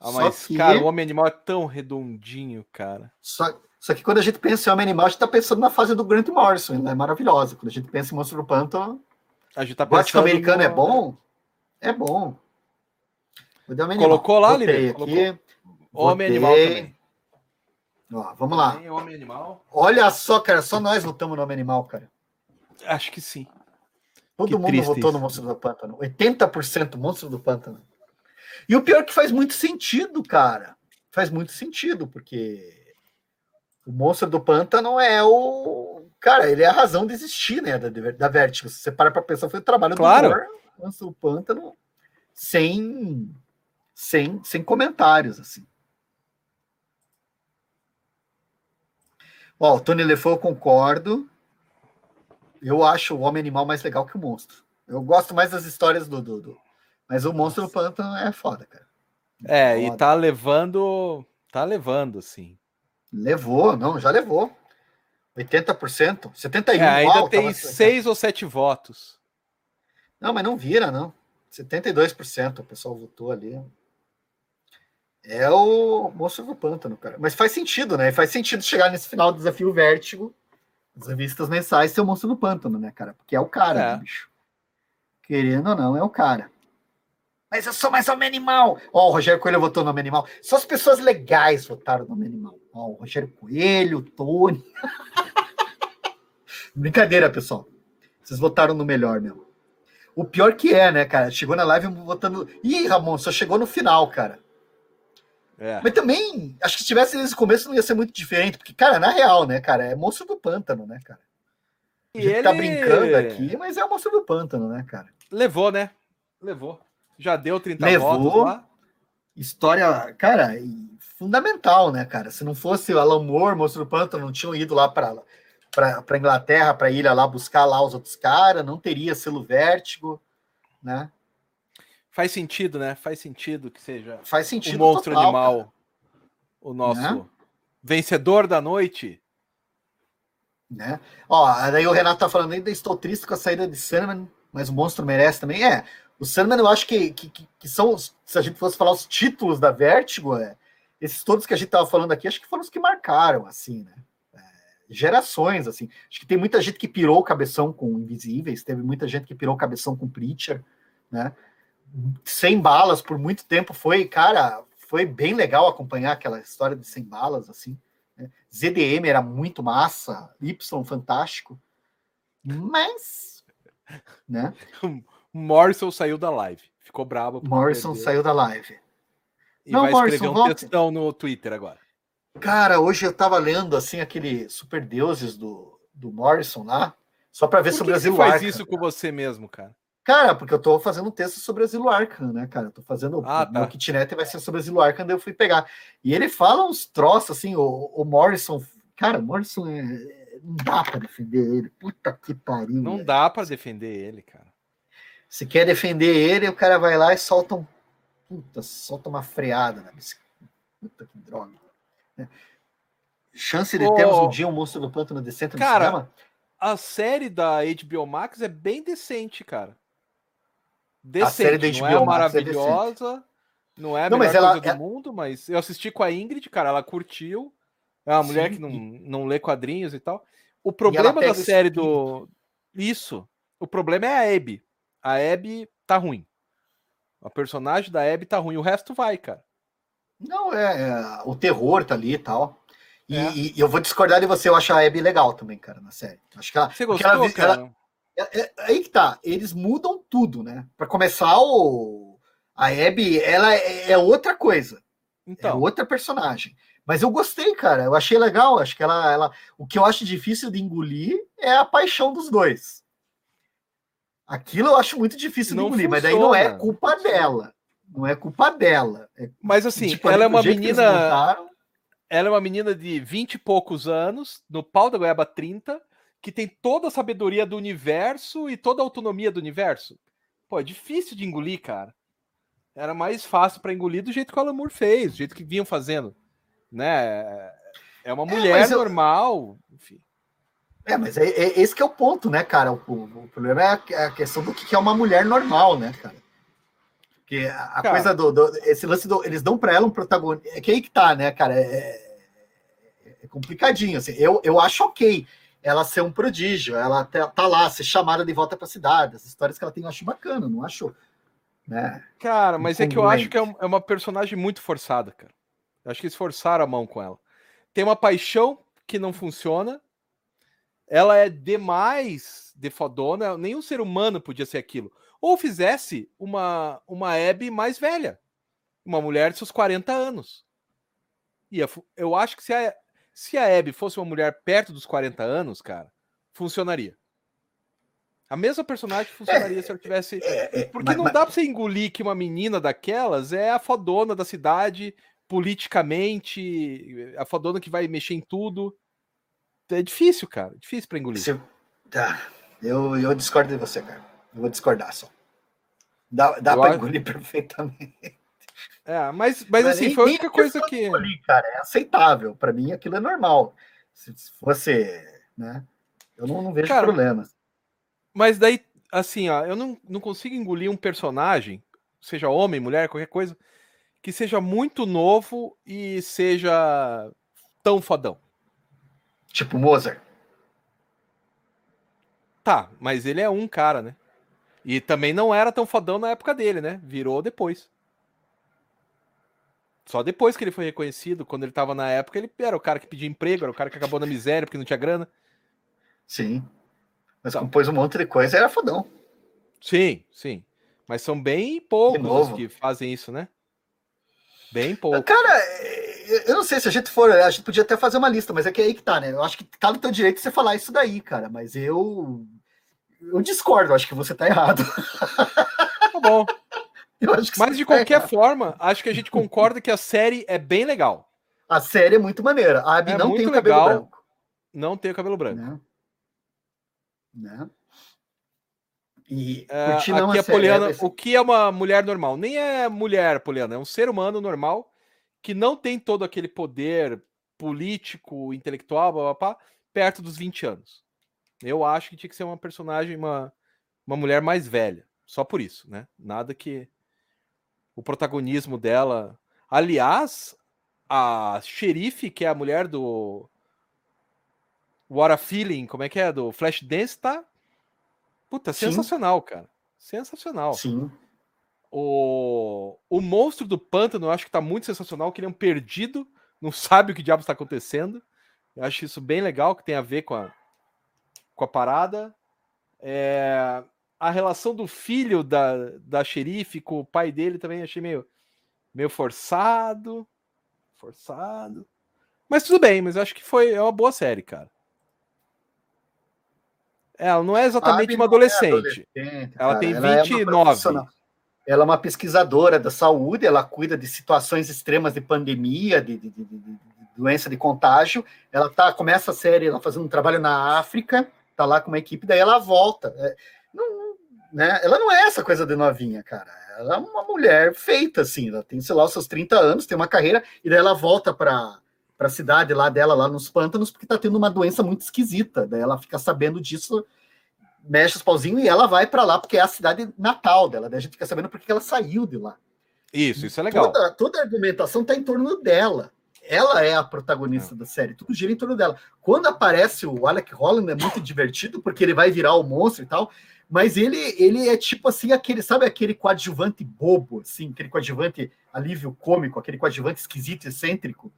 Speaker 1: Ah, mas, que... cara, o Homem Animal é tão redondinho, cara.
Speaker 2: Só, só que quando a gente pensa em Homem Animal, a gente tá pensando na fase do Grant Morrison, ela é maravilhosa. Quando a gente pensa em Monstro do Pântano,
Speaker 1: a gente tá pensando. O
Speaker 2: americano no... é bom? É bom.
Speaker 1: Colocou lá, Lívia? Homem Animal também.
Speaker 2: Ó, vamos lá. Homem Animal. Olha só, cara, só nós votamos no Homem Animal, cara.
Speaker 1: Acho que sim.
Speaker 2: Todo que mundo votou isso. no Monstro do Pântano. 80% Monstro do Pântano. E o pior é que faz muito sentido, cara. Faz muito sentido, porque o Monstro do Pântano é o. Cara, ele é a razão de existir, né? Da, da Vertigo. Se você para pra pensar, foi o trabalho
Speaker 1: claro.
Speaker 2: do Monstro do Pântano sem sem, sem comentários, assim. Ó, o Tony Lefou, eu concordo. Eu acho o Homem Animal mais legal que o Monstro. Eu gosto mais das histórias do Dudu. Mas o Monstro do Pântano é foda, cara.
Speaker 1: É, foda. e tá levando. Tá levando, sim.
Speaker 2: Levou, não, já levou. 80%, 71%. É,
Speaker 1: ainda tem seis ou sete votos.
Speaker 2: Não, mas não vira, não. 72% o pessoal votou ali é o Monstro do Pântano, cara. Mas faz sentido, né? Faz sentido chegar nesse final do desafio Vértigo, as revistas mensais, ser o Monstro do Pântano, né, cara? Porque é o cara, é. Né, bicho. Querendo ou não, é o cara. Mas eu sou mais homem animal. Ó, oh, o Rogério Coelho votou no homem animal. Só as pessoas legais votaram no homem animal. Ó, oh, o Rogério Coelho, o Tony. Brincadeira, pessoal. Vocês votaram no melhor mesmo. O pior que é, né, cara? Chegou na live votando. Ih, Ramon, só chegou no final, cara. É. Mas também, acho que se tivesse nesse começo não ia ser muito diferente, porque, cara, na real, né, cara, é monstro do pântano, né, cara? A gente ele... tá brincando aqui, mas é o monstro do pântano, né, cara?
Speaker 1: Levou, né? Levou. Já deu 30
Speaker 2: Levou. votos lá. História, cara, fundamental, né, cara? Se não fosse o Alan Moore, monstro do pântano, não tinham ido lá para para Inglaterra, para ilha lá buscar lá os outros caras, não teria selo vértigo, né?
Speaker 1: Faz sentido, né? Faz sentido que seja
Speaker 2: Faz sentido
Speaker 1: o monstro total, animal, cara. o nosso né? vencedor da noite.
Speaker 2: Né? Ó, aí o Renato tá falando, ainda estou triste com a saída de Sandman, mas o monstro merece também. É, o Sandman eu acho que, que, que são, se a gente fosse falar os títulos da Vertigo, é, esses todos que a gente tava falando aqui, acho que foram os que marcaram, assim, né? É, gerações, assim. Acho que tem muita gente que pirou o cabeção com Invisíveis, teve muita gente que pirou o cabeção com Preacher, né? Sem balas por muito tempo foi, cara, foi bem legal acompanhar aquela história de sem balas, assim. Né? ZDM era muito massa, Y fantástico, mas, né?
Speaker 1: Morrison saiu da live, ficou bravo.
Speaker 2: Morrison saiu da live.
Speaker 1: E Não, vai Morrison, escrever um volte. textão no Twitter agora.
Speaker 2: Cara, hoje eu tava lendo, assim, aquele Super Deuses do, do Morrison lá, só para ver sobre
Speaker 1: que
Speaker 2: as Você
Speaker 1: faz isso com você mesmo, cara?
Speaker 2: Cara, porque eu tô fazendo um texto sobre Asilo Arkham, né, cara? Eu tô fazendo ah, tá. meu kitnet vai ser sobre Asilo Arkham, daí eu fui pegar. E ele fala uns troços assim, o, o Morrison, cara, o Morrison é, não dá para defender ele. Puta que pariu.
Speaker 1: Não dá para defender ele, cara.
Speaker 2: Se quer defender ele, o cara vai lá e solta um puta, solta uma freada na bicicleta. Puta que droga. Né? Chance de oh, termos um dia um monstro do pântano decente no
Speaker 1: cara, cinema? A série da HBO Max é bem decente, cara decente. Não é, maravilhosa, não é a não, melhor coisa ela, do é... mundo, mas eu assisti com a Ingrid, cara, ela curtiu. É uma mulher Sim. que não, não lê quadrinhos e tal. O problema da série do. Isso. O problema é a Abby. A Abby tá ruim. A personagem da Abby tá ruim. O resto vai, cara.
Speaker 2: Não, é, é o terror tá ali e tal. E, é. e, eu vou discordar de você, eu acho a Abby legal também, cara, na série. Acho que ela, você gostou, ela, cara? Ela, é, é, aí que tá, eles mudam tudo, né? Para começar, o, a Abby, ela é, é outra coisa. É então. É outra personagem. Mas eu gostei, cara. Eu achei legal. Acho que ela, ela. O que eu acho difícil de engolir é a paixão dos dois. Aquilo eu acho muito difícil não de engolir, funciona. mas daí não é culpa dela. Não é culpa dela. É,
Speaker 1: mas assim, tipo, ela é uma menina. Ela é uma menina de 20 e poucos anos, no pau da goiaba 30, que tem toda a sabedoria do universo e toda a autonomia do universo. Pô, é difícil de engolir, cara. Era mais fácil para engolir do jeito que o Alan Moore fez, do jeito que vinham fazendo né? É uma é, mulher é, normal, eu... enfim.
Speaker 2: É, mas é, é, esse que é o ponto, né, cara? O, o problema é a, é a, questão do que é uma mulher normal, né, cara? Porque a, a coisa do, do, Esse lance do. Eles dão pra ela um protagonista. É que aí que tá, né, cara? É, é complicadinho. Assim. Eu, eu acho ok ela ser um prodígio, ela tá, lá, ser chamada de volta pra cidade. As histórias que ela tem eu acho bacana, não acho. Né,
Speaker 1: cara, mas é que eu acho que é, é uma personagem muito forçada, cara. Eu acho que eles forçaram a mão com ela. Tem uma paixão que não funciona. Ela é demais defodona. Nenhum ser humano podia ser aquilo. Ou fizesse uma, uma Abby mais velha. Uma mulher de seus 40 anos. E eu acho que se a, se a Abby fosse uma mulher perto dos 40 anos, cara, funcionaria. A mesma personagem funcionaria é, se ela tivesse. É, é, Porque mas, não dá pra você engolir que uma menina daquelas é a fodona da cidade politicamente, a fodona que vai mexer em tudo. É difícil, cara. Difícil para engolir. Se...
Speaker 2: Tá. Eu, eu discordo de você, cara. Eu vou discordar só. Dá, dá para engolir perfeitamente.
Speaker 1: É, mas, mas, assim, nem, foi a única coisa que.
Speaker 2: Cara, é aceitável. Para mim, aquilo é normal. Se, se fosse. Né, eu não, não vejo cara, problemas.
Speaker 1: Mas daí, assim, ó, eu não, não consigo engolir um personagem, seja homem, mulher, qualquer coisa, que seja muito novo e seja tão fodão.
Speaker 2: Tipo Mozart.
Speaker 1: Tá, mas ele é um cara, né? E também não era tão fodão na época dele, né? Virou depois. Só depois que ele foi reconhecido, quando ele tava na época, ele era o cara que pedia emprego, era o cara que acabou na miséria porque não tinha grana.
Speaker 2: Sim. Mas então. compôs um monte de coisa era fodão.
Speaker 1: Sim, sim. Mas são bem poucos que fazem isso, né? Bem pouco.
Speaker 2: Cara, eu não sei se a gente for, a gente podia até fazer uma lista, mas é que é aí que tá, né? Eu acho que tá no teu direito você falar isso daí, cara, mas eu eu discordo, acho que você tá errado.
Speaker 1: Tá bom. mas de qualquer forma, acho que a gente concorda que a série é bem legal.
Speaker 2: A série é muito maneira. A Abby é não tem o cabelo legal, branco.
Speaker 1: Não tem o cabelo branco.
Speaker 2: Né? né?
Speaker 1: E é, aqui a Poliana, o que é uma mulher normal? Nem é mulher, Poliana, é um ser humano normal que não tem todo aquele poder político, intelectual, blá, blá, blá, perto dos 20 anos. Eu acho que tinha que ser uma personagem, uma, uma mulher mais velha. Só por isso, né? Nada que o protagonismo dela. Aliás, a xerife, que é a mulher do What a Feeling, como é que é? Do Flashdance, tá Puta, sensacional, Sim. cara. Sensacional.
Speaker 2: Sim.
Speaker 1: O, o monstro do pântano eu acho que tá muito sensacional, que ele é um perdido, não sabe o que diabo está acontecendo. Eu acho isso bem legal, que tem a ver com a, com a parada. É, a relação do filho da, da xerife com o pai dele também achei meio, meio forçado. Forçado. Mas tudo bem, mas eu acho que foi é uma boa série, cara. Ela não é exatamente uma adolescente. É adolescente ela tem 29. Ela é,
Speaker 2: ela é uma pesquisadora da saúde, ela cuida de situações extremas de pandemia, de, de, de, de doença de contágio. Ela tá, começa a série ela fazendo um trabalho na África, tá lá com uma equipe, daí ela volta. É, né? Ela não é essa coisa de novinha, cara. Ela é uma mulher feita, assim. Ela tem, sei lá, os seus 30 anos, tem uma carreira, e daí ela volta para a cidade lá dela, lá nos pântanos, porque está tendo uma doença muito esquisita. Daí ela fica sabendo disso, mexe os pauzinhos e ela vai para lá, porque é a cidade natal dela. Daí a gente fica sabendo porque ela saiu de lá.
Speaker 1: Isso, isso é legal.
Speaker 2: Toda, toda a argumentação está em torno dela. ela é a protagonista é. da série, tudo gira em torno dela. Quando aparece o Alec Holland é muito divertido, porque ele vai virar o monstro e tal, mas ele, ele é tipo assim, aquele, sabe aquele coadjuvante bobo, assim, aquele coadjuvante alívio cômico, aquele coadjuvante esquisito, excêntrico.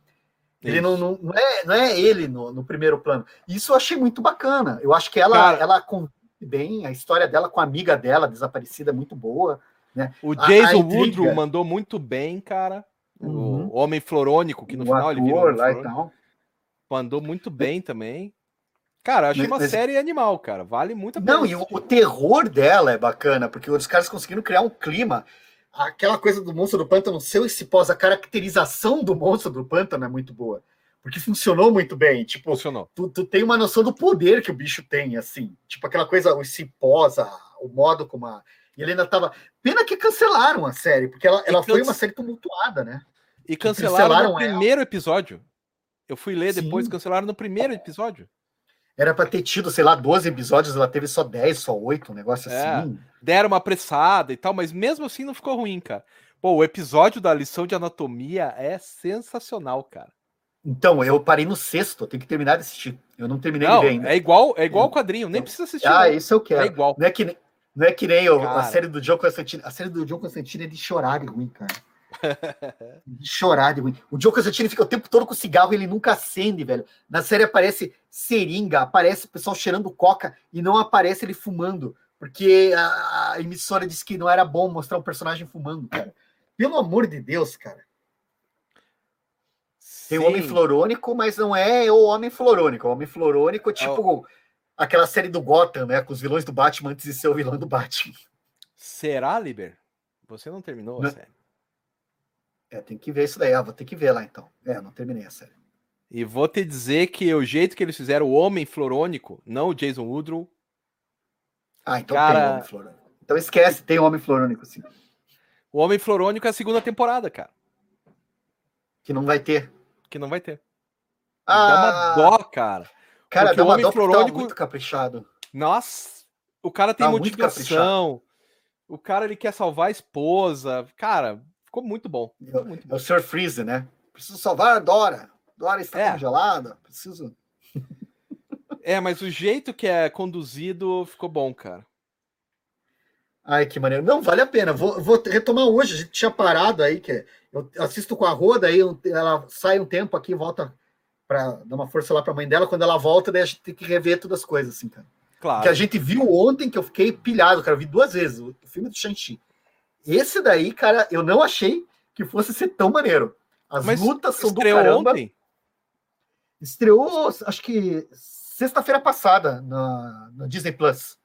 Speaker 2: Ele não, não, não, é, não é ele no, no primeiro plano. Isso eu achei muito bacana. Eu acho que ela, Cara, ela convive bem, a história dela com a amiga dela, desaparecida, é muito boa. Né?
Speaker 1: O Jason Woodrow mandou muito bem, cara. Uhum. O Homem Florônico, que no o final ele virou. Lá e tal. Mandou muito bem também. Cara, achei uma mas, série animal, cara. Vale muito a
Speaker 2: pena. Não, e o, o, terror dela é bacana, porque os caras conseguiram criar um clima. Aquela coisa do monstro do pântano seu esse pós, a caracterização do monstro do pântano é muito boa. Porque funcionou muito bem. Tipo, funcionou. Tu, tu tem uma noção do poder que o bicho tem, assim. Tipo, aquela coisa, os cipós, o modo como a e ele ainda tava. Pena que cancelaram a série, porque ela, ela foi uma série tumultuada, né?
Speaker 1: E cancelaram, cancelaram no primeiro episódio. Eu fui ler depois, Sim. cancelaram no primeiro episódio.
Speaker 2: Era para ter tido, sei lá, 12 episódios, ela teve só 10, só 8, um negócio é, assim.
Speaker 1: Deram uma apressada e tal, mas mesmo assim não ficou ruim, cara. Pô, o episódio da lição de anatomia é sensacional, cara.
Speaker 2: Então, eu parei no sexto, eu tenho que terminar de assistir. Eu não terminei não,
Speaker 1: ainda. É igual, é igual o quadrinho, nem precisa assistir.
Speaker 2: Ah, não. isso eu quero. É igual. Não é que, não é que nem eu, a série do John Constantine. A série do John Constantine é de chorar ruim, cara. De chorar de ruim. O John Constantine fica o tempo todo com cigarro e ele nunca acende, velho. Na série aparece seringa, aparece o pessoal cheirando coca e não aparece ele fumando. Porque a, emissora disse que não era bom mostrar um personagem fumando, cara. Pelo amor de Deus, cara. Tem o Homem Florônico, mas não é o Homem Florônico. O Homem Florônico, tipo, aquela série do Gotham, né? Com os vilões do Batman antes de ser o vilão do Batman.
Speaker 1: Será, Liber? Você não terminou não. a série?
Speaker 2: É, tem que ver isso daí. Ah, vou ter que ver lá então. É, não terminei a série.
Speaker 1: E vou te dizer que o jeito que eles fizeram o Homem Florônico, não o Jason Woodrow.
Speaker 2: Ah, então cara... tem o Homem Florônico. Então esquece, tem o Homem Florônico, sim.
Speaker 1: O Homem Florônico é a segunda temporada, cara.
Speaker 2: Que não vai ter.
Speaker 1: Que não vai ter. Ah, Dá uma dó, cara.
Speaker 2: Cara, Porque o Homem Florônico tá muito caprichado.
Speaker 1: Nossa, o cara tem tá motivação. O cara ele quer salvar a esposa. Cara, ficou muito bom. Ficou muito
Speaker 2: bom. É o Sr. Freeze, né? Preciso salvar a Dora. Dora está é. congelada. Preciso.
Speaker 1: é, mas o jeito que é conduzido ficou bom, cara.
Speaker 2: Ai, que maneiro. Não, vale a pena. Vou, vou retomar hoje. A gente tinha parado aí, que eu assisto com a Roda, aí ela sai um tempo aqui, volta para dar uma força lá para a mãe dela. Quando ela volta, daí a gente tem que rever todas as coisas, assim, cara. Claro. Que a gente viu ontem, que eu fiquei pilhado, cara. Eu vi duas vezes o, filme do Shang-Chi. Esse daí, cara, eu não achei que fosse ser tão maneiro. As Mas lutas são do caramba. Ontem? Estreou, acho que sexta-feira passada na, na, Disney Plus.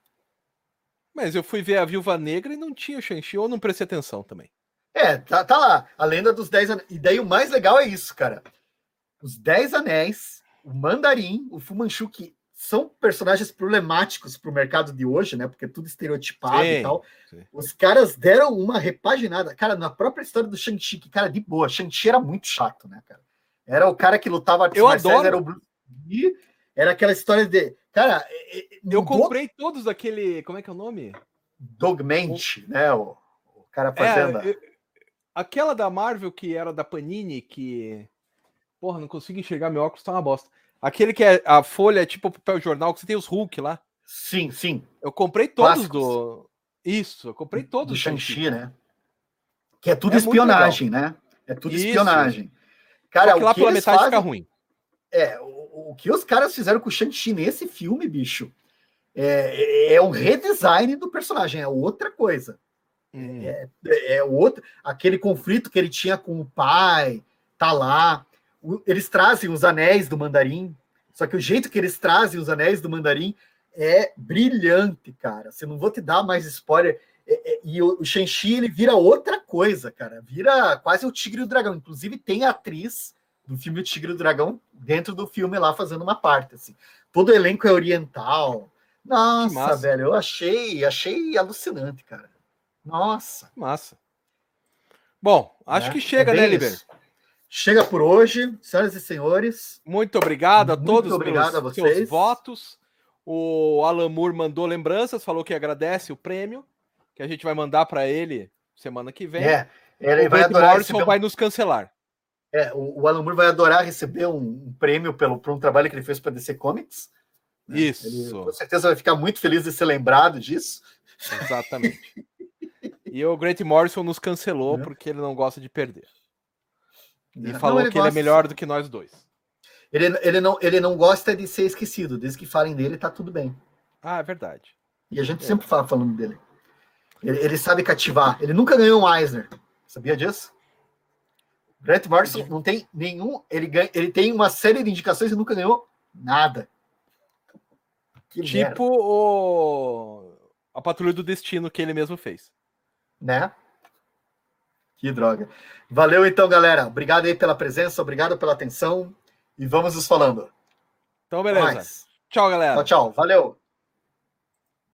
Speaker 1: Mas eu fui ver a Viúva Negra e não tinha o Shang-Chi, ou não prestei atenção também.
Speaker 2: É, tá, tá lá. A lenda dos 10 anos. E daí o mais legal é isso, cara os Dez Anéis, o Mandarim, o Fumanchu, que são personagens problemáticos para o mercado de hoje, né? Porque é tudo estereotipado sim, e tal. Sim. Os caras deram uma repaginada. Cara, na própria história do Shang-Chi, que, cara, de boa, Shang-Chi era muito chato, né, cara? Era o cara que lutava
Speaker 1: Eu adoro. era o Bruce
Speaker 2: Lee, era aquela história de. Cara, é,
Speaker 1: é, eu comprei todos aquele. Como é que é o nome?
Speaker 2: Dogmente, o... né? O, o cara fazendo. É,
Speaker 1: aquela da Marvel que era da Panini, que Porra, não consigo enxergar meu óculos, tá uma bosta. Aquele que é a folha, é tipo papel jornal, que você tem os Hulk lá.
Speaker 2: Sim, sim.
Speaker 1: Eu comprei todos Clássicos. do. Isso, eu comprei todos. Do
Speaker 2: Shang-Chi, né? Que é tudo é espionagem, né? É tudo Isso. espionagem. Cara, Só que
Speaker 1: lá pela metade fazem... fica ruim.
Speaker 2: É, o, o, que os caras fizeram com o Shang-Chi nesse filme, bicho, é, é um redesign do personagem, é outra coisa. Hum. É, é, é outro, aquele conflito que ele tinha com o pai, tá lá eles trazem os anéis do mandarim, só que o jeito que eles trazem os anéis do mandarim é brilhante, cara. Você não vou te dar mais spoiler. É, é, e o, Shang-Chi ele vira outra coisa, cara. Vira quase o Tigre e o Dragão. Inclusive, tem a atriz do filme O Tigre e o Dragão dentro do filme lá fazendo uma parte. Assim. Todo o elenco é oriental. Nossa, velho, eu achei, achei alucinante, cara. Nossa.
Speaker 1: Massa. Bom, acho é, que chega, é né, Liber?
Speaker 2: Chega por hoje, senhoras e senhores.
Speaker 1: Muito obrigado a muito todos obrigado pelos a vocês. seus votos. O Alan Moore mandou lembranças, falou que agradece o prêmio, que a gente vai mandar para ele semana que vem. É,
Speaker 2: ele
Speaker 1: o vai Brent Morrison vai nos cancelar.
Speaker 2: É, o, o Alan Moore vai adorar receber um, um prêmio pelo, por um trabalho que ele fez para DC Comics.
Speaker 1: Né? Isso.
Speaker 2: Ele, com certeza vai ficar muito feliz de ser lembrado disso.
Speaker 1: Exatamente. e o Grant Morrison nos cancelou é. porque ele não gosta de perder. E não, falou ele que gosta... ele é melhor do que nós dois.
Speaker 2: Ele, ele, não, ele não gosta de ser esquecido. Desde que falem dele, tá tudo bem.
Speaker 1: Ah, é verdade.
Speaker 2: E a gente é. sempre fala falando dele. Ele, ele, sabe cativar. Ele nunca ganhou um Eisner. Sabia disso? Grant Morrison não tem nenhum. Ele, ganha, ele tem uma série de indicações e nunca ganhou nada.
Speaker 1: Que tipo o... a Patrulha do Destino que ele mesmo fez.
Speaker 2: Né? Que droga. Valeu então, galera. Obrigado aí pela presença, obrigado pela atenção e vamos nos falando.
Speaker 1: Então, beleza. Tchau, galera.
Speaker 2: Tchau, tchau. Valeu.